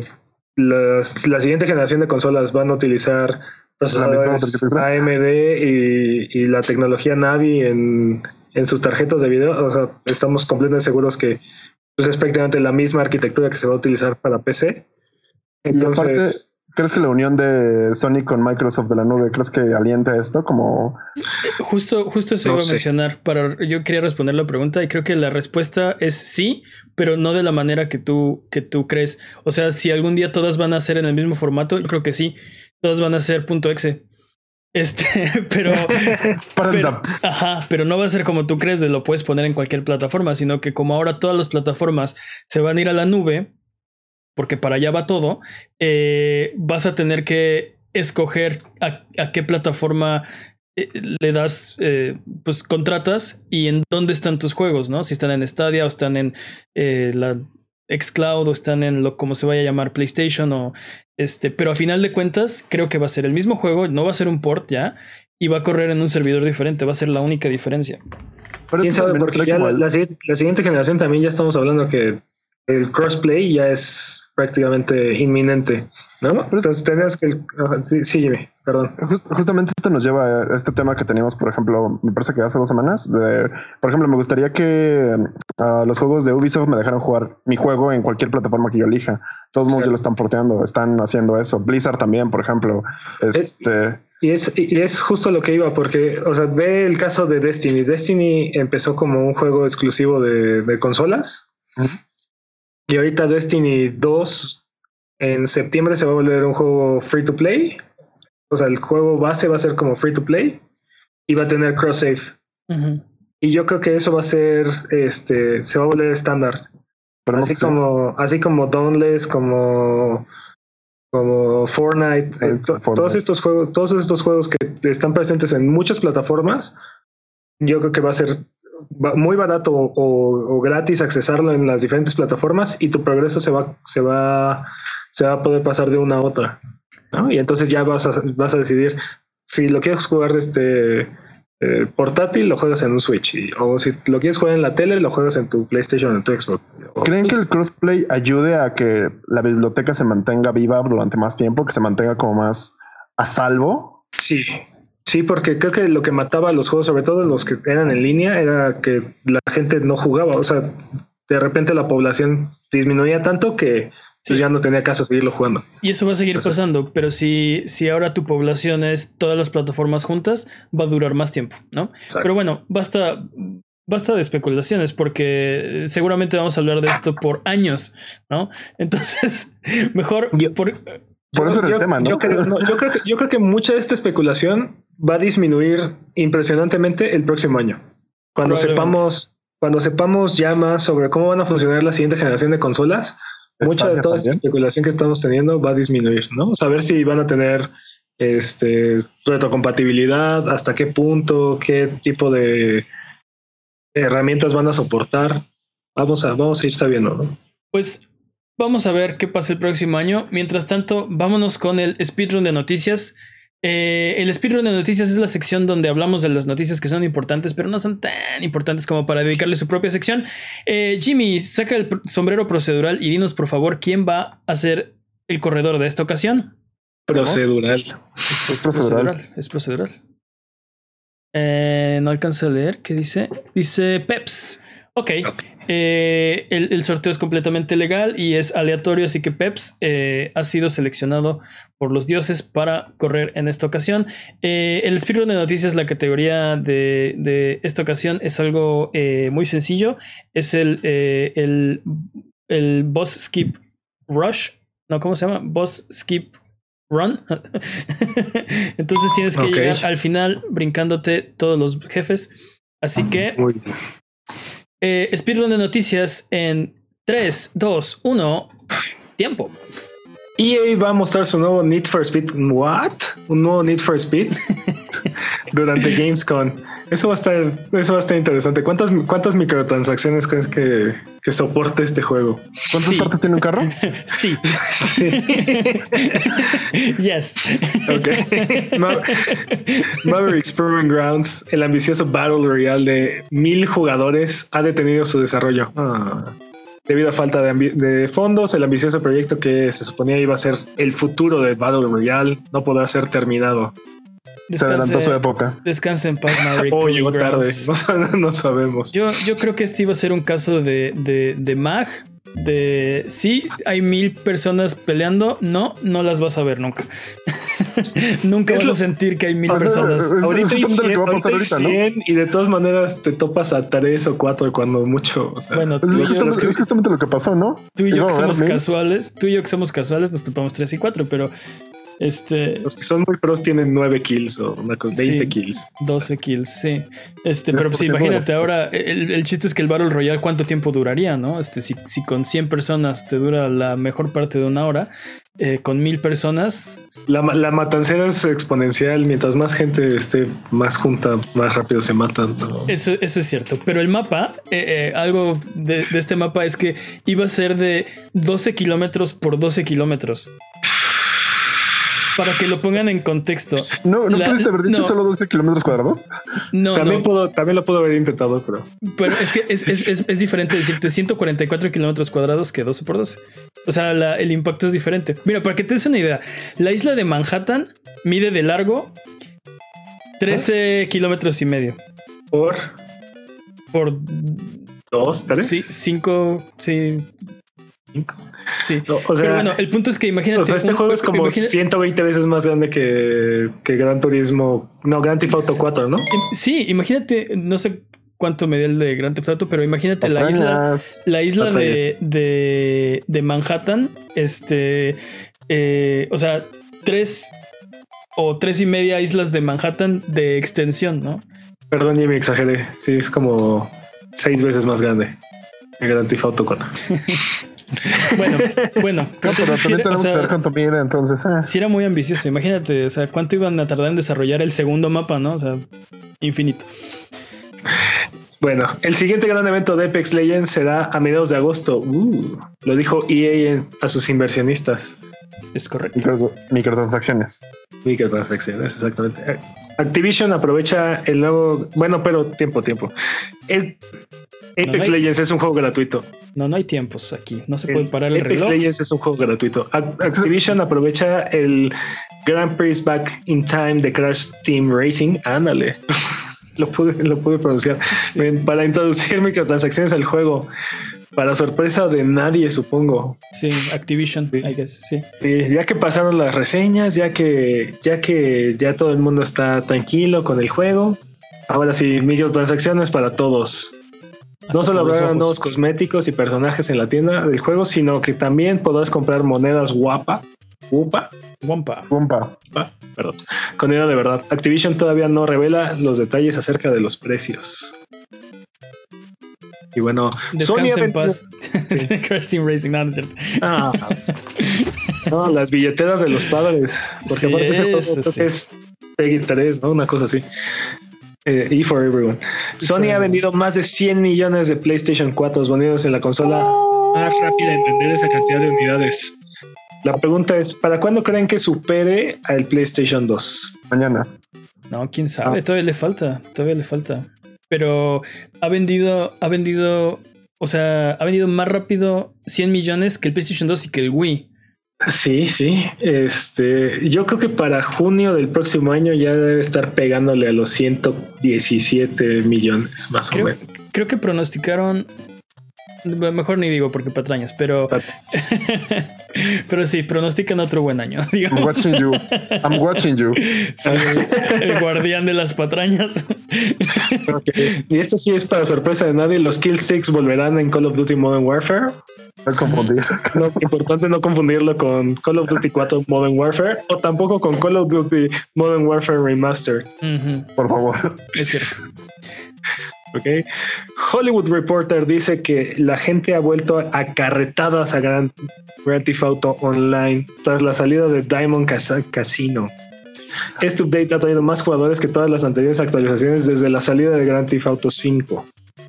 las, la siguiente generación de consolas van a utilizar AMD y, la tecnología Navi en, sus tarjetas de video. O sea, estamos completamente seguros que pues, es prácticamente la misma arquitectura que se va a utilizar para PC. Entonces, ¿crees que la unión de Sony con Microsoft de la nube, crees que alienta esto? Como justo, justo eso iba a mencionar. Para, yo quería responder la pregunta y creo que la respuesta es sí, pero no de la manera que tú, que tú crees. O sea, si algún día todas van a ser en el mismo formato, yo creo que sí todos van a ser punto .exe. Este, pero, pero, ajá, pero no va a ser como tú crees de lo puedes poner en cualquier plataforma, sino que como ahora todas las plataformas se van a ir a la nube, porque para allá va todo, eh, vas a tener que escoger a, qué plataforma eh, le das, eh, pues contratas y en dónde están tus juegos, ¿no? Si están en Stadia o están en la xCloud o están en lo como se vaya a llamar PlayStation o este, pero a final de cuentas creo que va a ser el mismo juego, no va a ser un port ya y va a correr en un servidor diferente, va a ser la única diferencia. Pero ¿Quién sabe? Porque ya la, la, siguiente generación también ya estamos hablando que el crossplay ya es prácticamente inminente, ¿no? Entonces tenías que... Sí, sí Jimmy, perdón. justamente esto nos lleva a este tema que teníamos, por ejemplo, me parece que hace dos semanas. De, por ejemplo, me gustaría que uh, los juegos de Ubisoft me dejaran jugar mi juego en cualquier plataforma que yo elija. Todos modos ya lo están porteando, están haciendo eso. Blizzard también, por ejemplo. Este... Y es, y es justo lo que iba, porque, o sea, ve el caso de Destiny. Destiny empezó como un juego exclusivo de, de consolas. Y ahorita Destiny 2 en septiembre se va a volver un juego free to play. O sea, el juego base va a ser como free to play y va a tener cross save. Y yo creo que eso va a ser, este, se va a volver estándar. así como, así como Dauntless, como, como Fortnite, eh, todos estos juegos, todos estos juegos que están presentes en muchas plataformas, yo creo que va a ser muy barato o, gratis accesarlo en las diferentes plataformas y tu progreso se va, se va, se va a poder pasar de una a otra. Y entonces ya vas a, vas a decidir si lo quieres jugar este eh, portátil, lo juegas en un Switch. o si lo quieres jugar en la tele, lo juegas en tu PlayStation o en tu Xbox. ¿Creen que el crossplay ayude a que la biblioteca se mantenga viva durante más tiempo, que se mantenga como más a salvo? Sí, Sí, porque creo que lo que mataba a los juegos, sobre todo los que eran en línea, era que la gente no jugaba. O sea, de repente la población disminuía tanto que pues, ya no tenía caso seguirlo jugando. Y eso va a seguir pasando, pero si, si ahora tu población es todas las plataformas juntas, va a durar más tiempo, ¿no? Pero bueno, basta, basta de especulaciones porque seguramente vamos a hablar de esto por años, ¿no? Entonces, mejor por, por eso era el tema, ¿no? Yo creo, que, yo creo que mucha de esta especulación va a disminuir impresionantemente el próximo año. Cuando sepamos, cuando sepamos ya más sobre cómo van a funcionar la siguiente generación de consolas, mucha de toda esta especulación que estamos teniendo va a disminuir, ¿no? Saber si van a tener este retrocompatibilidad, hasta qué punto, qué tipo de herramientas van a soportar. Vamos a, vamos a ir sabiendo, ¿no? Pues vamos a ver qué pasa el próximo año. Mientras tanto, vámonos con el speedrun de noticias. Eh, el speedrun de noticias es la sección donde hablamos de las noticias que son importantes, pero no son tan importantes como para dedicarle su propia sección. Eh, Jimmy, saca el sombrero procedural y dinos, por favor, quién va a ser el corredor de esta ocasión. Procedural. Es, procedural. Es procedural. Eh, no alcanza a leer. ¿Qué dice? Dice Peps. Ok. Eh, el, sorteo es completamente legal y es aleatorio, así que Peps eh, ha sido seleccionado por los dioses para correr en esta ocasión. Eh, el espíritu de noticias, la categoría de, esta ocasión es algo muy sencillo. Es el, el, el Boss Skip Rush. No, ¿cómo se llama? Boss Skip Run. Entonces tienes que llegar al final brincándote todos los jefes. Así que eh, speedrun de noticias en 3, 2, 1, tiempo. EA va a mostrar su nuevo Need for Speed. ¿What? ¿Un nuevo Need for Speed? Durante Gamescom. Eso va a estar, eso va a estar interesante. ¿Cuántas, cuántas microtransacciones crees que, que soporte este juego? ¿Cuántas partes tiene un carro? sí. yes. Ok. Mavericks Proving Grounds, el ambicioso Battle Royale de mil jugadores, ha detenido su desarrollo. Ah. Debido a falta de, fondos, el ambicioso proyecto que se suponía iba a ser el futuro de Battle Royale no podrá ser terminado. Se adelantó su época. Descansa en paz, Maverick. oh, llegó tarde. No, sabemos. Yo, yo creo que este iba a ser un caso de, de, de MAG de sí, hay mil personas peleando, no, no las vas a ver nunca. nunca vas a sentir que hay mil personas. ahorita hay 100, y de todas maneras te topas a tres o cuatro cuando mucho. bueno, es, justamente lo que pasó, ¿no? Tú y yo que somos casuales, tú y yo que somos casuales nos topamos tres y cuatro, pero este, Los que son muy pros tienen 9 kills o una 20 kills. 12 kills, sí. Este, pero pues imagínate ahora, el, chiste es que el Battle Royale cuánto tiempo duraría, ¿no? Este, si, si con 100 personas te dura la mejor parte de una hora, eh, con mil personas. La, la, matancera es exponencial. Mientras más gente esté más junta, más rápido se matan. Eso, eso es cierto. Pero el mapa, eh, eh, algo de, de, este mapa es que iba a ser de 12 kilómetros por 12 kilómetros. Para que lo pongan en contexto. No, no La- pudiste haber dicho no. solo 12 kilómetros cuadrados. No, también, no. puedo, también lo puedo haber intentado, pero Pero es que es, es, es, es diferente decirte 144 kilómetros cuadrados que 12 por 12. O sea, la- el impacto es diferente. Mira, para que te des una idea, la isla de Manhattan mide de largo 13 kilómetros y medio. por Por dos, tres, sí, 5, sí, cinco. Sí. No, o sea, Pero bueno, el punto es que imagínate. o sea, este un- juego es como imagina- 120 veces más grande que, que Gran Turismo. No, Gran Theft Auto 4, ¿no? Sí, imagínate, no sé cuánto medía el de Grand Theft Auto, pero imagínate la isla, la isla de, Patrañas. de, de Manhattan, este, eh, o sea, tres o tres y media islas de Manhattan de extensión, ¿no? Perdón, Jimmy, exageré. Sí, es como seis veces más grande que Gran Theft Auto 4. Bueno, bueno, No, pero entonces, sí o que ver cuánto entonces. sí era muy ambicioso. Imagínate, o sea, cuánto iban a tardar en desarrollar el segundo mapa, ¿no? O sea, infinito. Bueno, el siguiente gran evento de Apex Legends será a mediados de agosto. Uh, lo dijo EA en- a sus inversionistas. Es correcto. Micro- microtransacciones. Microtransacciones, exactamente. Eh, Activision aprovecha el nuevo. Bueno, pero tiempo, tiempo. El Apex No, no hay- Legends es un juego gratuito. No, no hay tiempos aquí. No se puede parar el Apex reloj. Legends es un juego gratuito. Ac- Activision aprovecha el Grand Prix Back in Time de Crash Team Racing. Ándale. lo, pude, lo pude pronunciar. Sí. Para introducir microtransacciones al juego. Para sorpresa de nadie, supongo. Sí, Activision, Sí. I guess, sí. Sí, ya que pasaron las reseñas, ya que, ya que ya todo el mundo está tranquilo con el juego. Ahora sí, microtransacciones para todos. No solo habrá nuevos cosméticos y personajes en la tienda del juego, sino que también podrás comprar monedas guapa, guapa, Wampa. Guapa, perdón, con dinero de verdad. Activision todavía no revela los detalles acerca de los precios. Y bueno, Sony Descansa en paz. Crash Team Racing, no, no es cierto. Ah, no, las billeteras de los padres. Porque Sí, aparte ese juego sí. que es Peggy 3, ¿no? Una cosa así. Eh, e for everyone. Sony ha vendido más de 100 millones de PlayStation 4 vendidos en la consola más rápida en vender esa cantidad de unidades. La pregunta es, ¿para cuándo creen que supere al PlayStation 2? Mañana. No, quién sabe, Ah. todavía le falta, todavía le falta. Pero ha vendido, ha vendido, o sea, ha vendido más rápido 100 millones que el PlayStation 2 y que el Wii. Sí, sí. Este, yo creo que para junio del próximo año ya debe estar pegándole a los 117 millones, más o menos. creo que pronosticaron, mejor ni digo porque patrañas, pero, pero sí, pronostican otro buen año, I'm watching you. I'm watching you. Sí, el guardián de las patrañas. Y esto sí es para sorpresa de nadie. Los killsticks volverán en Call of Duty Modern Warfare. No confundir. No, importante no confundirlo con Call of Duty 4 Modern Warfare o tampoco con Call of Duty Modern Warfare Remastered. Por favor. es cierto. ¿Ok? Hollywood Reporter dice que la gente ha vuelto a carretadas a Grand, Grand Theft Auto Online tras la salida de Diamond Casino. Este update ha traído más jugadores que todas las anteriores actualizaciones desde la salida de Grand Theft Auto 5.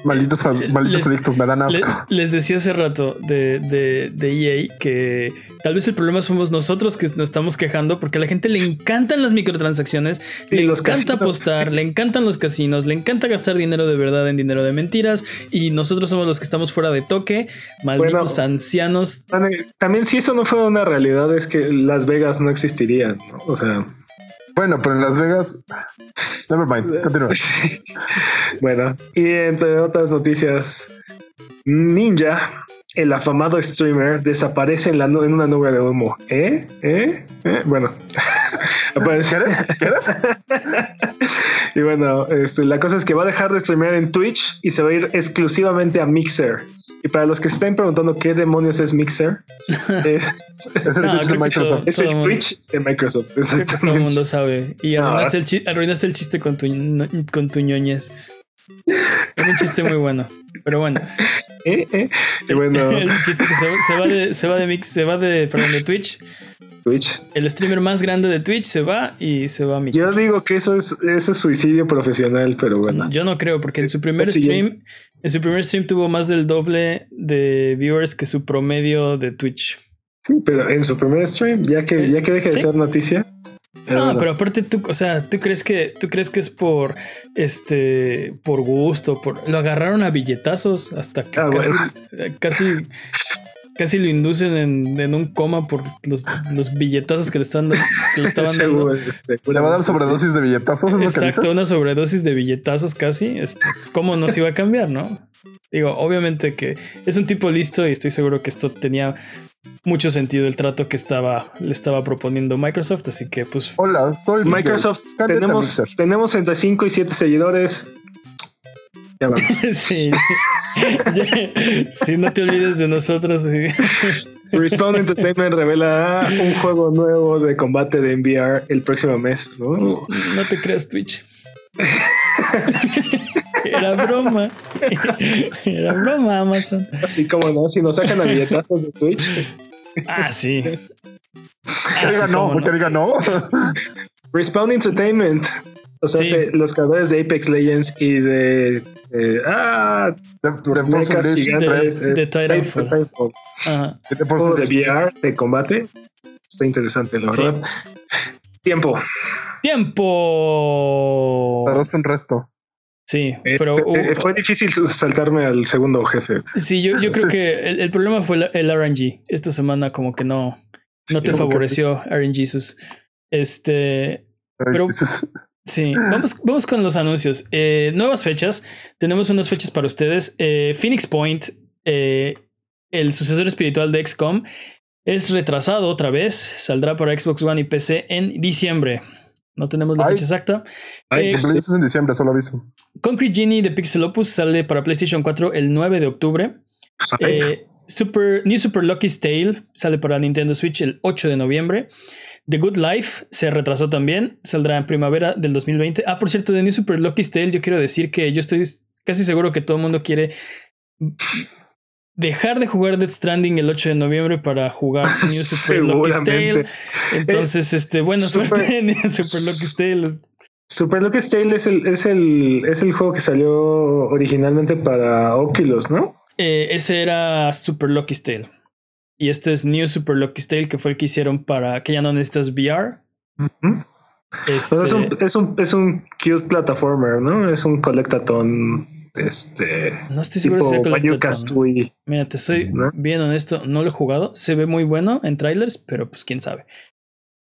Malditos, malditos Les- adictos me dan asco. les decía hace rato de, de, de EA que tal vez el problema somos nosotros que nos estamos quejando porque a la gente le encantan las microtransacciones, Y le los encanta casinos, apostar, sí. le encantan los casinos, le encanta gastar dinero de verdad en dinero de mentiras y nosotros somos los que estamos fuera de toque, malditos Bueno. ancianos. También si eso no fuera una realidad es que Las Vegas no existirían, ¿no? O sea, Bueno, pero en Las Vegas. Never mind. Continúa. bueno, y entre otras noticias, Ninja, el afamado streamer, desaparece en, la en una nube de humo. ¿Eh? ¿Eh? ¿Eh? Bueno, aparece. y bueno, este, la cosa es que va a dejar de streamear en Twitch y se va a ir exclusivamente a Mixer. Y para los que se estén preguntando qué demonios es Mixer, es, Es No, Microsoft. es Todo el Twitch de Microsoft. Que todo el Exactamente. mundo sabe. Y No. arruinaste, el chi- arruinaste el chiste con tu, con tu ñoñez. Un chiste muy bueno. Pero bueno, ¿Eh? ¿Eh? Y bueno, el chiste que se, se va de, se va de Mix, se va de, perdón, de Twitch. Twitch. El streamer más grande de Twitch se va y se va a Mix. Yo digo que eso es, eso es suicidio profesional, pero bueno. Yo no creo, porque en su primer stream, en su primer stream tuvo más del doble de viewers que su promedio de Twitch. Sí, pero en su primer stream, ya que, ya que deje de ser noticia. No, pero aparte tú, o sea, tú crees que tú crees que es por este por gusto, por lo agarraron a billetazos hasta que Ah, casi, bueno. casi casi lo inducen en, en un coma por los, los billetazos que le están que le estaban dando. Seguramente Le va a dar sobredosis de billetazos. ¿es lo que Exacto, una sobredosis de billetazos casi. Este, pues, ¿Cómo nos iba a cambiar, no? Digo, obviamente que es un tipo listo y estoy seguro que esto tenía mucho sentido el trato que estaba le estaba proponiendo Microsoft, así que pues Hola, soy Microsoft, tenemos, tenemos entre 5 y 7 seguidores. Ya vamos. sí. Sí, no te olvides de nosotros. Respawn Entertainment revela un juego nuevo de combate de VR el próximo mes. ¿no? No te creas Twitch. Era broma. Era broma, Amazon. Así como no, si nos sacan a billetazos de Twitch. Ah, sí. Que Ah, diga no, cómo que diga no. Respawn Entertainment. O sea, Sí. se- los creadores de Apex Legends y de. eh, ah, De, de Force mechas Unleashed gigantes, 3, de Titanfall. Ajá. de de VR, de combate. Está interesante, la Sí. verdad. Tiempo. Tiempo. Tardaste un resto. Sí, Eh, pero eh, uh, fue difícil saltarme al segundo jefe. sí, yo, yo creo que el, el problema fue el, RNG. Esta semana como que no, no te favoreció RNG sus. Este, Pero- Sí, vamos, vamos con los anuncios. Eh, nuevas fechas. Tenemos unas fechas para ustedes. Eh, Phoenix Point, eh, el sucesor espiritual de XCOM, es retrasado otra vez. Saldrá para Xbox One y PC en diciembre. No tenemos la Ay. fecha exacta. Ay, Eh, dices en diciembre, solo aviso. Concrete Genie de Pixel Opus sale para PlayStation 4 el 9 de octubre. Eh, Super, New Super Lucky's Tale sale para Nintendo Switch el 8 de noviembre. The Good Life se retrasó también, saldrá en primavera del 2020. Ah, por cierto, de New Super Lucky's Tale, yo quiero decir que yo estoy casi seguro que todo el mundo quiere dejar de jugar Death Stranding el 8 de noviembre para jugar New Super Lucky's Tale. Entonces, este, buena Super- suerte en New Super Lucky's Tale. Super Lucas Tale es el, es el es el juego que salió originalmente para Oculus, ¿no? Eh, ese era Super Lucky's Tale. Y este es New Super Lucky's Tale, que fue el que hicieron para que ya no necesitas VR. Este, Pero es, un, es, un, es un cute platformer, ¿no? Es un collectathon. Este. no estoy seguro si sea Banjo. Kazooie. Mira, te soy ¿No? bien honesto, no lo he jugado. Se ve muy bueno en trailers, pero pues quién sabe.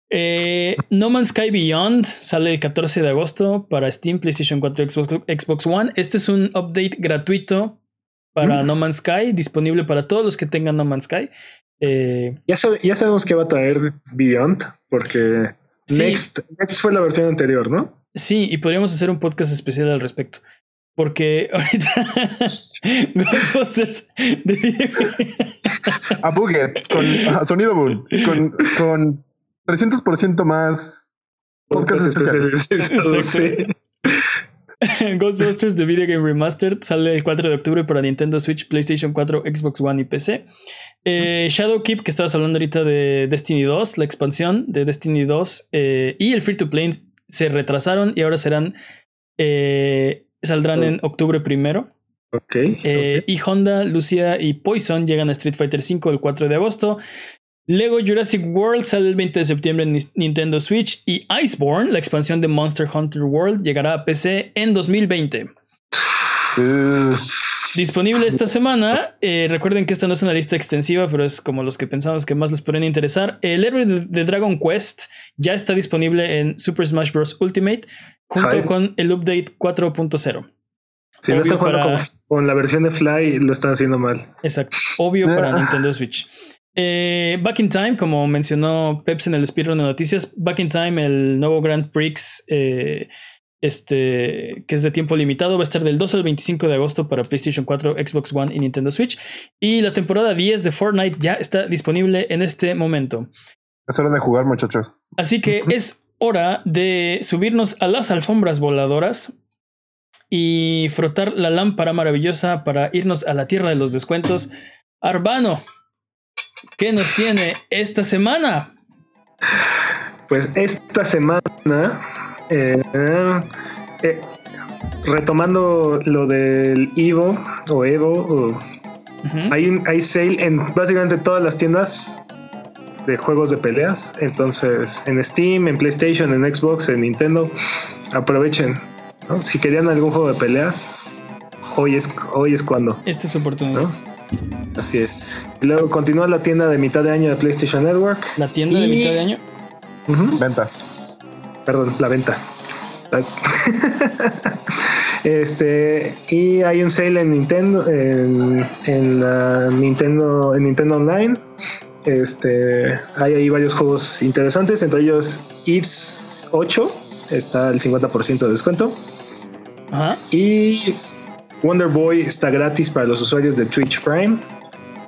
Eh, no Man's Sky Beyond sale el 14 de agosto para Steam, PlayStation 4, Xbox, Xbox One. Este es un update gratuito para Mm. No Man's Sky, disponible para todos los que tengan No Man's Sky. Eh, Ya, sabe- ya sabemos que va a traer Beyond, porque Sí. Next, Next fue la versión anterior, ¿no? Sí, y podríamos hacer un podcast especial al respecto. Porque ahorita Ghostbusters de A Buget, con a Sonido Boom, con, con 300% más podcasts especiales. Sí. Ghostbusters The Video Game Remastered sale el 4 de octubre para Nintendo Switch, PlayStation 4, Xbox One y PC. Eh, Shadowkeep, que estabas hablando ahorita de Destiny 2, la expansión de Destiny 2 eh, y el Free to Play se retrasaron y ahora serán eh, saldrán en octubre primero. Eh, Y Honda, Lucia y Poison llegan a Street Fighter V el 4 de agosto. Lego Jurassic World sale el 20 de septiembre en Ni- Nintendo Switch. Y Iceborne, la expansión de Monster Hunter World, llegará a PC en 2020. Eh, Disponible esta semana. Eh, recuerden que esta no es una lista extensiva, pero es como los que pensamos que más les pueden interesar. El héroe de, Dragon Quest ya está disponible en Super Smash Bros. Ultimate junto con el update 4.0. Si no obvio están jugando para- con, con la versión de Fly, lo están haciendo mal. Exacto. Obvio para Ah. Nintendo Switch. Eh, Back in Time, como mencionó Peps en el speedrun de noticias, Back in Time, el nuevo Grand Prix, eh, este, que es de tiempo limitado, va a estar del 2 al 25 de agosto para PlayStation 4, Xbox One y Nintendo Switch. Y la temporada 10 de Fortnite ya está disponible en este momento. es hora de jugar, muchachos. Así que es hora de subirnos a las alfombras voladoras y frotar la lámpara maravillosa para irnos a la tierra de los descuentos. Arbano, ¿qué nos tiene esta semana? Pues esta semana, eh, eh, retomando lo del Evo o Evo, o- hay, un, hay sale en básicamente todas las tiendas de juegos de peleas. Entonces, en Steam, en PlayStation, en Xbox, en Nintendo, aprovechen. ¿no? Si querían algún juego de peleas, hoy es, hoy es cuando. Esta es su oportunidad. ¿no? Así es. Y luego continúa la tienda de mitad de año de PlayStation Network. La tienda de mitad de año. Venta. Perdón, la venta. este y hay un sale en Nintendo en, en la Nintendo en Nintendo Online. Este hay ahí varios juegos interesantes, entre ellos Eves 8 está el 50% de descuento Ajá. y Wonder Boy está gratis para los usuarios de Twitch Prime,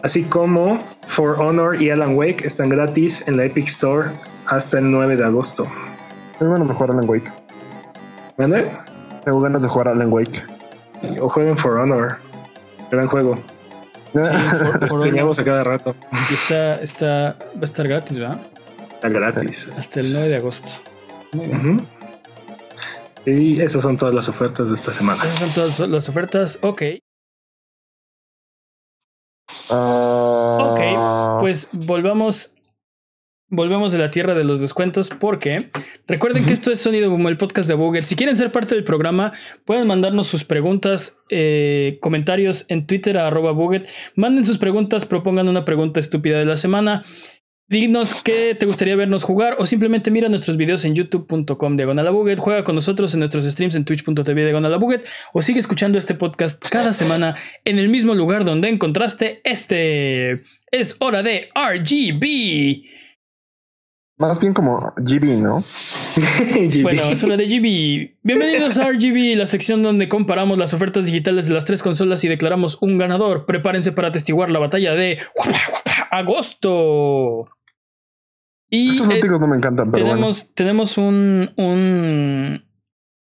así como For Honor y Alan Wake están gratis en la Epic Store hasta el 9 de agosto. Tengo ganas de jugar Alan Wake. ¿Vale? Tengo ganas de jugar Alan Wake. O jueguen For Honor. Gran juego. For- Lo For extrañamos a cada rato. Y está, está, va a estar gratis, ¿verdad? Está gratis. Hasta el 9 de agosto. Muy bien. Y esas son todas las ofertas de esta semana. Esas son todas las ofertas. Ok. Ah, Ok, Pues volvamos. Volvemos de la tierra de los descuentos porque recuerden que esto es Sonido Boom, el podcast de Booger. Si quieren ser parte del programa, pueden mandarnos sus preguntas, eh, comentarios en Twitter a arroba Booger. Manden sus preguntas, propongan una pregunta estúpida de la semana. Dinos qué te gustaría vernos jugar o simplemente mira nuestros videos en youtube.com diagonal a Buget, juega con nosotros en nuestros streams en twitch.tv diagonal a Buget o sigue escuchando este podcast cada semana en el mismo lugar donde encontraste este. Es hora de RGB. Más bien como GB, ¿no? GB. Bueno, es hora de GB. Bienvenidos a RGB, la sección donde comparamos las ofertas digitales de las tres consolas y declaramos un ganador. Prepárense para atestiguar la batalla de agosto. Y Estos eh, artículos no me encantan, pero tenemos, tenemos un, un,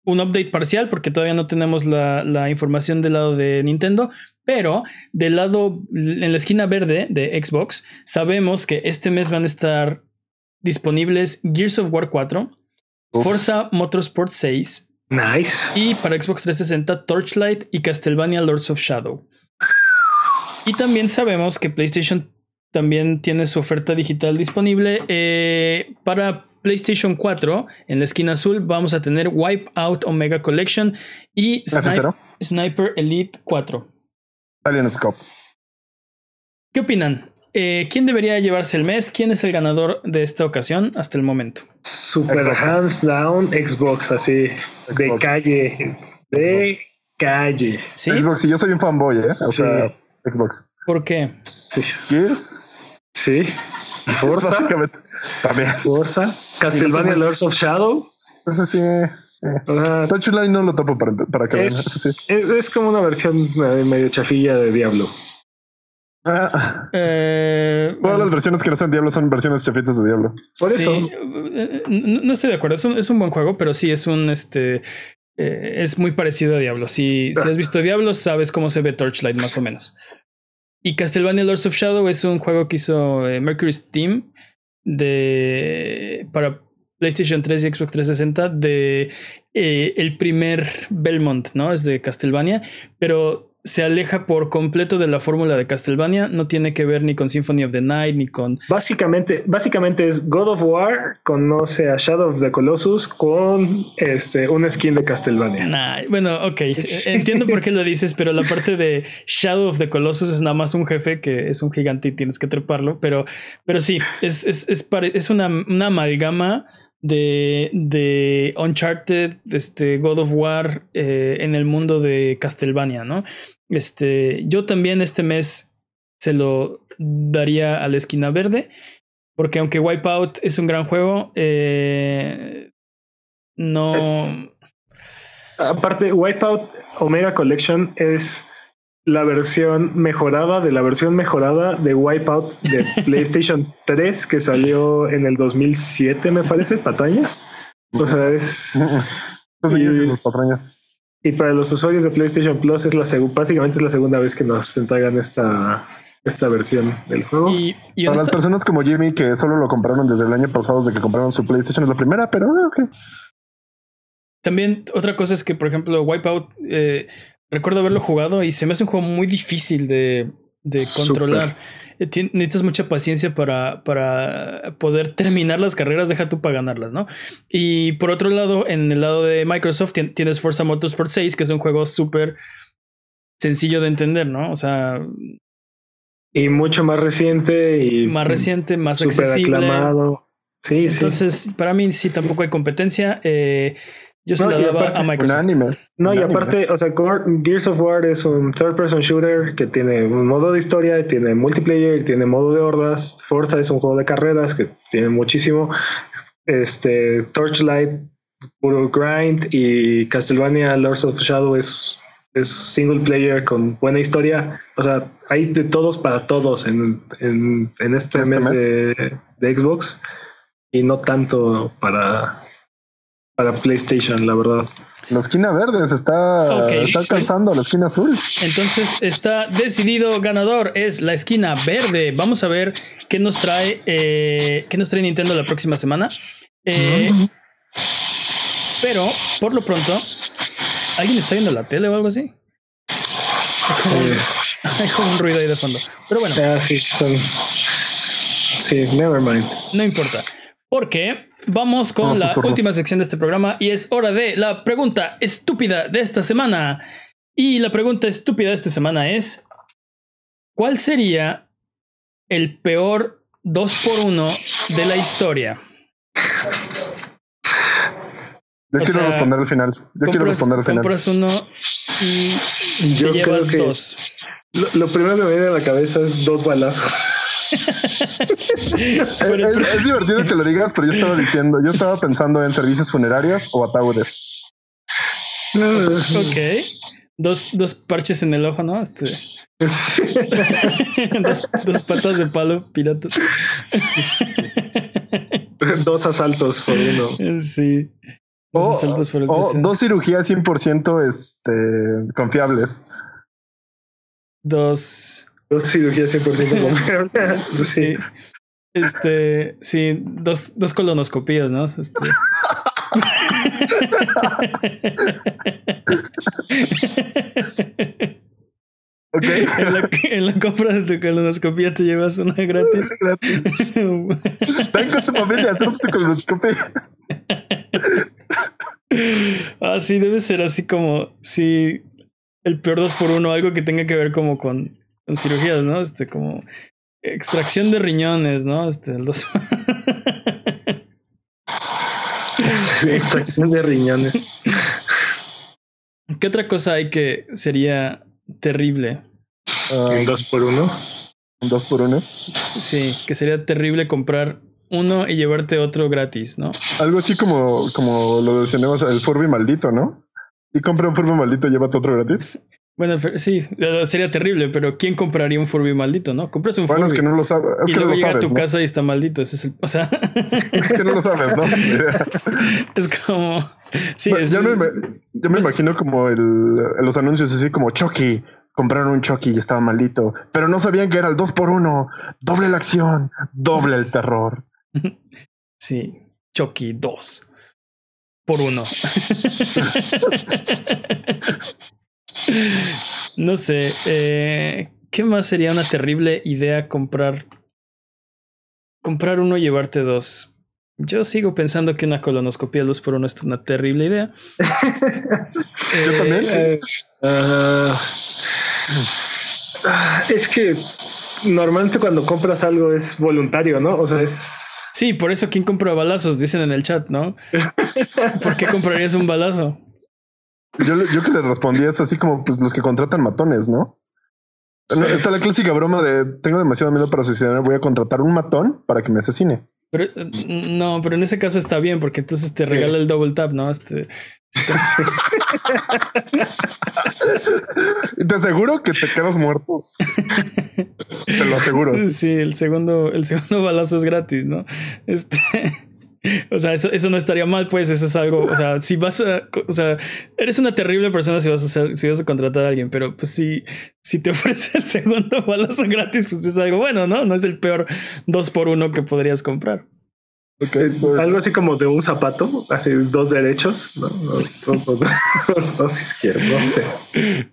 un update parcial porque todavía no tenemos la, la información del lado de Nintendo, pero del lado, en la esquina verde de Xbox, sabemos que este mes van a estar disponibles Gears of War 4, Uf. Forza Motorsport 6 Nice. y para Xbox 360 Torchlight y Castlevania Lords of Shadow. Y también sabemos que PlayStation también tiene su oferta digital disponible. eh, para PlayStation 4, en la esquina azul, vamos a tener Wipeout Omega Collection y bueno. Sni- F0, Sniper Elite 4. Alien Scope. ¿Qué opinan? Eh, ¿Quién debería llevarse el mes? ¿Quién es el ganador de esta ocasión hasta el momento? Super Xbox. hands down Xbox, así. De Xbox. calle. De calle. ¿Sí? Xbox, y yo soy un fanboy, ¿eh? O Sí. sea, Xbox. ¿Por qué? Sí. Sí. Forza. básicamente. También. Forza. Castlevania Lords of Shadow. Eso sí. eh. O sea, Touchline no lo topo para, para que es, sí. es, es como una versión eh, medio chafilla de Diablo. Ah, Eh, todas las versiones que no son Diablo son versiones chafitas de Diablo. Por eso. eh, no, no estoy de acuerdo. Es un, es un buen juego, pero sí es un este. eh, es muy parecido a Diablo. Si, si has visto Diablo, sabes cómo se ve Torchlight, más o menos. Y Castlevania Lords of Shadow es un juego que hizo eh, Mercury Steam de para PlayStation 3 y Xbox 360 de eh, el primer Belmont, ¿no? Es de Castlevania, pero se aleja por completo de la fórmula de Castlevania. No tiene que ver ni con Symphony of the Night ni con Básicamente, básicamente es God of War conoce a Shadow of the Colossus con este una skin de Castlevania. Nah, bueno, ok. Entiendo por qué lo dices, pero la parte de Shadow of the Colossus es nada más un jefe que es un gigante y tienes que treparlo. Pero, pero sí, es, es, es, es una, una amalgama de, de Uncharted, este God of War eh, en el mundo de Castlevania, ¿no? Este, yo también este mes se lo daría a la esquina verde, porque aunque Wipeout es un gran juego, eh, no. Aparte, Wipeout Omega Collection es la versión mejorada de la versión mejorada de Wipeout de PlayStation 3 que salió en el 2007, me parece, patañas. O sea, es. Y Y- sus patrañas. Y para los usuarios de PlayStation Plus es la básicamente es la segunda vez que nos entregan esta, esta versión del juego. Y, y Para las personas como Jimmy que solo lo compraron desde el año pasado, desde que compraron su PlayStation, es la primera, pero ah, ok. también otra cosa es que, por ejemplo, Wipeout, eh, recuerdo haberlo jugado y se me hace un juego muy difícil de, de controlar. eh, tien- necesitas mucha paciencia para, para poder terminar las carreras, deja tú para ganarlas, ¿no? Y por otro lado, en el lado de Microsoft tien- tienes Forza Motorsport 6, que es un juego súper sencillo de entender, ¿no? O sea, Y mucho más reciente y más reciente, más accesible. aclamado. Sí, sí. Entonces, para mí sí tampoco hay competencia. Eh, yo se No, la daba aparte, a Microsoft. Unánime. No, y aparte, o sea, Gears of War es un third person shooter que tiene un modo de historia, y tiene multiplayer, y tiene modo de hordas. Forza es un juego de carreras que tiene muchísimo. Este, Torchlight, puro grind, y Castlevania Lords of Shadow es, es single player con buena historia. O sea, hay de todos para todos en, en, en este, Este mes, mes. De, de Xbox y no tanto para, para PlayStation, la verdad. La esquina verde se está, está sí. alcanzando la esquina azul. Entonces está decidido ganador, es la esquina verde. Vamos a ver qué nos trae, eh, qué nos trae Nintendo la próxima semana. Eh, pero por lo pronto, ¿alguien está viendo la tele o algo así? Hay como, un- Es- hay como un ruido ahí de fondo. Pero bueno, ah, sí, son. Sí, never mind. no importa. Porque vamos con No, la susurro. última sección de este programa y es hora de la pregunta estúpida de esta semana. Y la pregunta estúpida de esta semana es: ¿Cuál sería el peor 2x1 de la historia? Yo O quiero sea, responder al final. Yo quiero compras, responder al final. compras uno y Yo te creo llevas que dos. lo, lo primero que me viene a la cabeza es dos balazos. Es, es- es divertido que lo digas, pero yo estaba diciendo, yo estaba pensando en servicios funerarios o ataúdes. Ok. Dos, dos parches en el ojo, ¿no? Este, dos, dos patas de palo piratas. dos asaltos por uno. Sí. Dos O, asaltos por el o dos cirugías 100% este, confiables. Dos. Dos cirugías 100% confiables. Sí. Sí. Este. Sí. Dos, dos colonoscopías, ¿no? Este. Ok. en, la, en la compra de tu colonoscopía te llevas una gratis. Ven con tu familia, hacemos tu colonoscopia. ah, sí, debe ser así como. Sí. El peor 2 por 1 algo que tenga que ver como con, con cirugías, ¿no? Este, como. Extracción de riñones, ¿no? Este, el 2 Extracción de riñones. ¿Qué otra cosa hay que sería terrible? En dos por uno. un dos por uno. Sí, que sería terrible comprar uno y llevarte otro gratis, ¿no? Algo así como, como lo mencionamos, el Furby maldito, ¿no? Y compra un Furby maldito, llévate otro gratis. Bueno, sí, sería terrible, pero ¿quién compraría un Furby maldito, no? Compras un Bueno, es Furby que no lo sabes. Es y que no luego lo llega sabes. a tu ¿no? casa y está maldito. Ese es el, o sea, Es que no lo sabes, ¿no? es como, sí, Bueno, es, yo me, pues- imagino como el, los anuncios así como Chucky. Compraron un Chucky y estaba maldito, pero no sabían que era el 2 por 1 doble la acción, doble el terror. sí, Chucky 2 por uno. no sé, eh, ¿qué más sería una terrible idea comprar? Comprar uno y llevarte dos. Yo sigo pensando que una colonoscopia 2 por 1 es una terrible idea. Yo Eh, también. Eh, ah, ah, es que normalmente cuando compras algo es voluntario, ¿no? O sea, es. Sí, por eso quién compra balazos, dicen en el chat, ¿no? ¿Por qué comprarías un balazo? Yo, yo que le respondí es así como pues los que contratan matones, ¿no? No, Está la clásica broma de tengo demasiado miedo para suicidarme, voy a contratar un matón para que me asesine. Pero eh, no, pero en ese caso está bien, porque entonces te regala el double tap, ¿no? Este, te aseguro que te quedas muerto. te lo aseguro. sí, el segundo, el segundo balazo es gratis, ¿no? Este, o sea, eso, eso no estaría mal, pues, eso es algo, o sea, si vas a, o sea, eres una terrible persona si vas a hacer, si vas a contratar a alguien, pero pues si, si te ofrece el segundo balazo gratis, pues es algo bueno, ¿no? No es el peor dos por uno que podrías comprar. Okay, pues, Algo así como de un zapato, así dos derechos, no, no, dos, dos- dos izquierdos, no sé.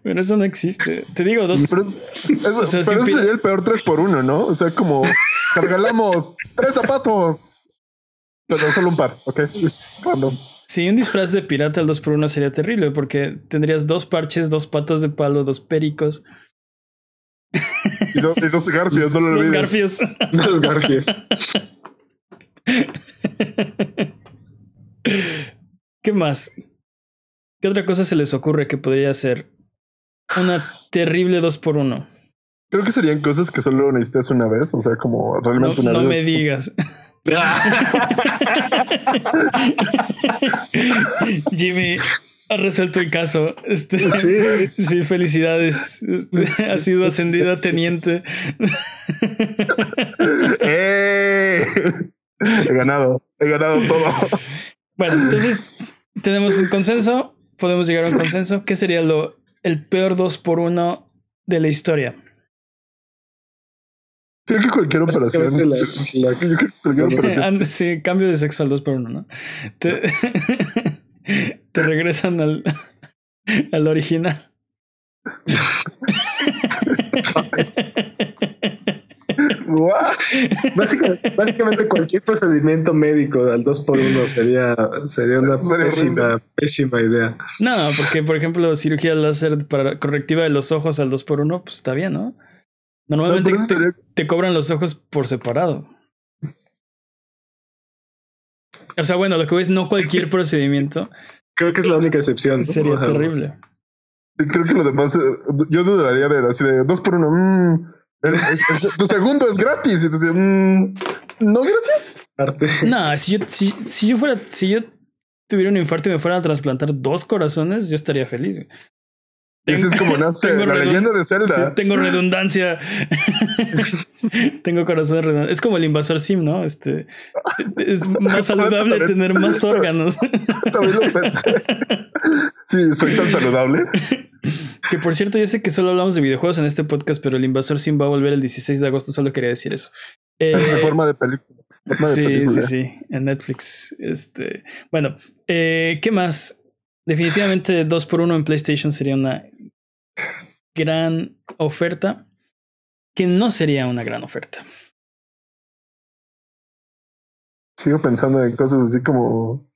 Pero eso no existe. Te digo, dos. pero es- eso- O sea, pero sería el peor 3 por 1 ¿no? O sea, como regalamos tres zapatos. Pero solo un par, ¿ok? Random. Si un disfraz de pirata al 2x1 sería terrible porque tendrías dos parches, dos patas de palo, dos pericos, Y, dos- y dos garfios, no lo dos olvides. garfios. Los Garfios. ¿Qué más? ¿Qué otra cosa se les ocurre que podría ser una terrible 2x1? Creo que serían cosas que solo necesitas una vez, o sea, como No, realmente una no vez. me digas. Jimmy ha resuelto el caso. Este, Sí. sí, felicidades. Este, ha sido ascendido a teniente. ¡Eh! He ganado, he ganado todo. Bueno, entonces tenemos un consenso. Podemos llegar a un consenso. ¿Qué sería lo, el peor 2 por 1 de la historia? Creo que cualquier operación. La- la- Yo creo que cualquier operación. And- Sí, cambio de sexo al 2 por 1 ¿no? Te, te regresan al, al original. What? Básicamente, básicamente cualquier procedimiento médico al 2 por 1 sería, sería una pésima, pésima idea. No, porque por ejemplo, cirugía láser para correctiva de los ojos al 2 por 1 pues está bien, ¿no? Normalmente No, te, sería- te cobran los ojos por separado. O sea, bueno, lo que ves, no cualquier procedimiento Creo que es la única excepción. sería Ajá. terrible. Creo que lo demás, eh, yo dudaría de así de dos por uno. mm, el- el- el- tu segundo es gratis. Y dices, mm, no, gracias. No, si yo, si, si yo fuera, si yo tuviera un infarto y me fueran a trasplantar dos corazones, yo estaría feliz. Ese es como la redund- leyenda de Zelda. Sí, tengo redundancia. tengo corazón redundante. Es como el invasor sim, ¿no? Este es más saludable tener más órganos. También lo pensé. Sí, soy tan saludable. que por cierto, yo sé que solo hablamos de videojuegos en este podcast, pero el invasor sim va a volver el 16 de agosto. Solo quería decir eso. Eh, En forma de película. Forma de sí, película. sí, sí. En Netflix. Este. Bueno, eh, ¿qué más? Definitivamente 2x1 en PlayStation sería una gran oferta. Que no sería una gran oferta. Sigo pensando en cosas así como.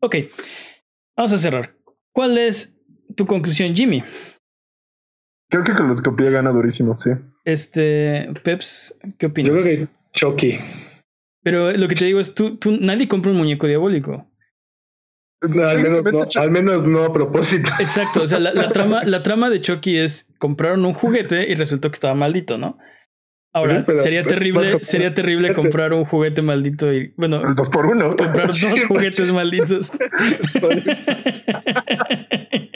Ok, vamos a cerrar. ¿Cuál es tu conclusión, Jimmy? Creo que coloscopía gana durísimo, sí. Este, Peps, ¿qué yo opinas? creo que Chucky. Pero lo que te digo es, tú, tú, nadie compra un muñeco diabólico. No, al, menos no, al menos no a propósito. Exacto, o sea, la, la trama, la trama de Chucky es compraron un juguete y resultó que estaba maldito, ¿no? Ahora, Sí, pero- sería terrible, sería terrible comprar un juguete maldito y, bueno, El dos por uno. comprar dos Sí, juguetes malditos.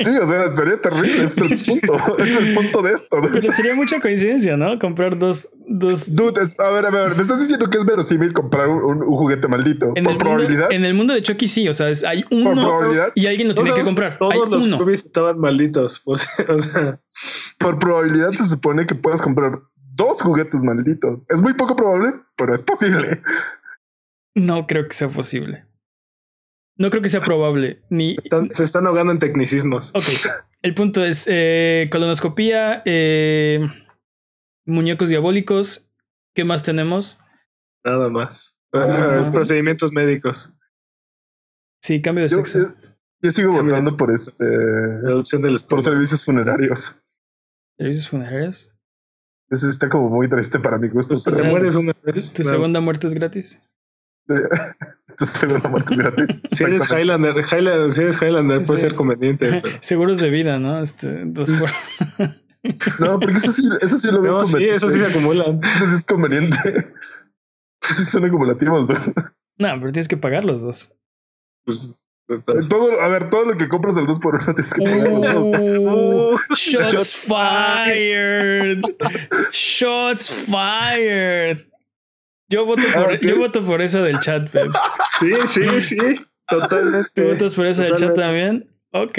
Sí, o sea, sería terrible. Es el punto. Es el punto de esto. Pero sería mucha coincidencia, ¿no? Comprar dos, dos Dude, es- a ver, a ver, me estás diciendo que es verosímil comprar un, un- un juguete maldito. en por el, probabilidad. mundo, en el mundo de Chucky sí, o sea, es- hay por uno probabilidad. y alguien lo tiene que comprar. Hay Todos los uno. Estaban malditos. O sea, o sea, Por probabilidad se supone que puedas comprar dos juguetes malditos. Es muy poco probable, pero es posible. No creo que sea posible. No creo que sea probable. Ni. están- se están ahogando en tecnicismos. Ok. El punto es eh, colonoscopía, eh, muñecos diabólicos. ¿Qué más tenemos? Nada más. Ah. Procedimientos médicos. Sí, cambio de Yo, sexo. yo- yo sigo votando por este Reducción del por servicios funerarios. Servicios funerarios. Ese está como muy triste para mi gusto. Pues, pero te o sea, mueres una vez. ¿Tu no. segunda muerte es gratis? tu segunda muerte es gratis. Si eres. Highlander, Highlander, si eres Highlander puede ser conveniente. pero- Seguros de vida, ¿no? Este, dos por... No, porque eso sí, eso sí lo veo No, sí, eso sí se acumulan. Eso sí es conveniente. Eso sí son acumulativos. ¿no? No, pero tienes que pagar los dos. Pues, Todo, a ver, todo lo que compras al 2 por 1 tienes que. Oh, Uh, shots shots fired. Shots fired. Yo voto por, Ah, ok. yo voto por esa del chat, Peps. sí, sí, sí. Totalmente. ¿Tú votas por esa del chat también? Ok.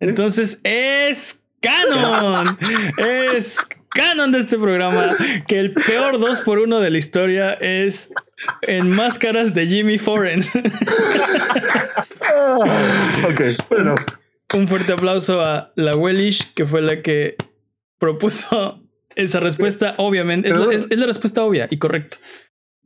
Entonces es canon. Es canon de este programa que el peor 2 por 1 de la historia es en máscaras de Jimmy Forens. Ah, ok, bueno. Un fuerte aplauso a la Wellish, que fue la que propuso esa respuesta, obviamente. Es la, es- es la respuesta obvia y correcta.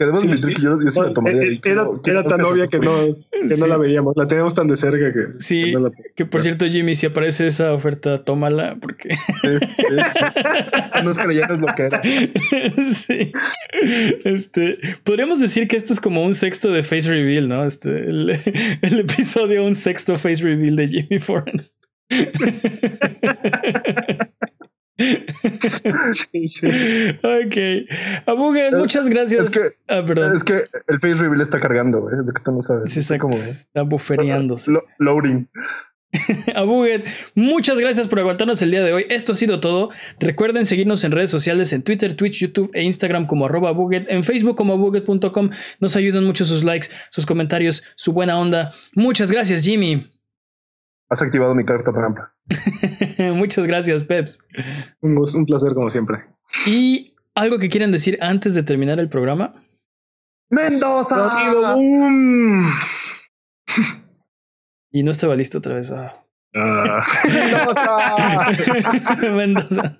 Debemos Sí, admitir sí. que yo, yo sí la tomaría. Eh, eh, Era, era quiero tan obvia que no, que no la veíamos. La teníamos tan de cerca que, Sí. que no la- Que por cierto, Jimmy, si aparece esa oferta, tómala, porque. No es que ya no es lo que era. sí. Este, podríamos decir que esto es como un sexto de Face Reveal, ¿no? Este, el, el episodio, un sexto Face Reveal de Jimmy Forrest. Ok. Abuget, muchas gracias. Es que, ah, perdón. es que el face reveal está cargando, güey. Es de que tú no sabes. Sí, Está exacto. lo- loading. Abuget, muchas gracias por aguantarnos el día de hoy. Esto ha sido todo. Recuerden seguirnos en redes sociales en Twitter, Twitch, YouTube e Instagram como arroba Abuget, en Facebook como abuget.com. Nos ayudan mucho sus likes, sus comentarios, su buena onda. Muchas gracias, Jimmy. Has activado mi carta trampa. muchas gracias, Peps. Un, gusto- un placer como siempre. ¿Y algo que quieran decir antes de terminar el programa? ¡Mendoza! Y no estaba listo otra vez. Ah. Ah. ¡Mendoza! Mendoza.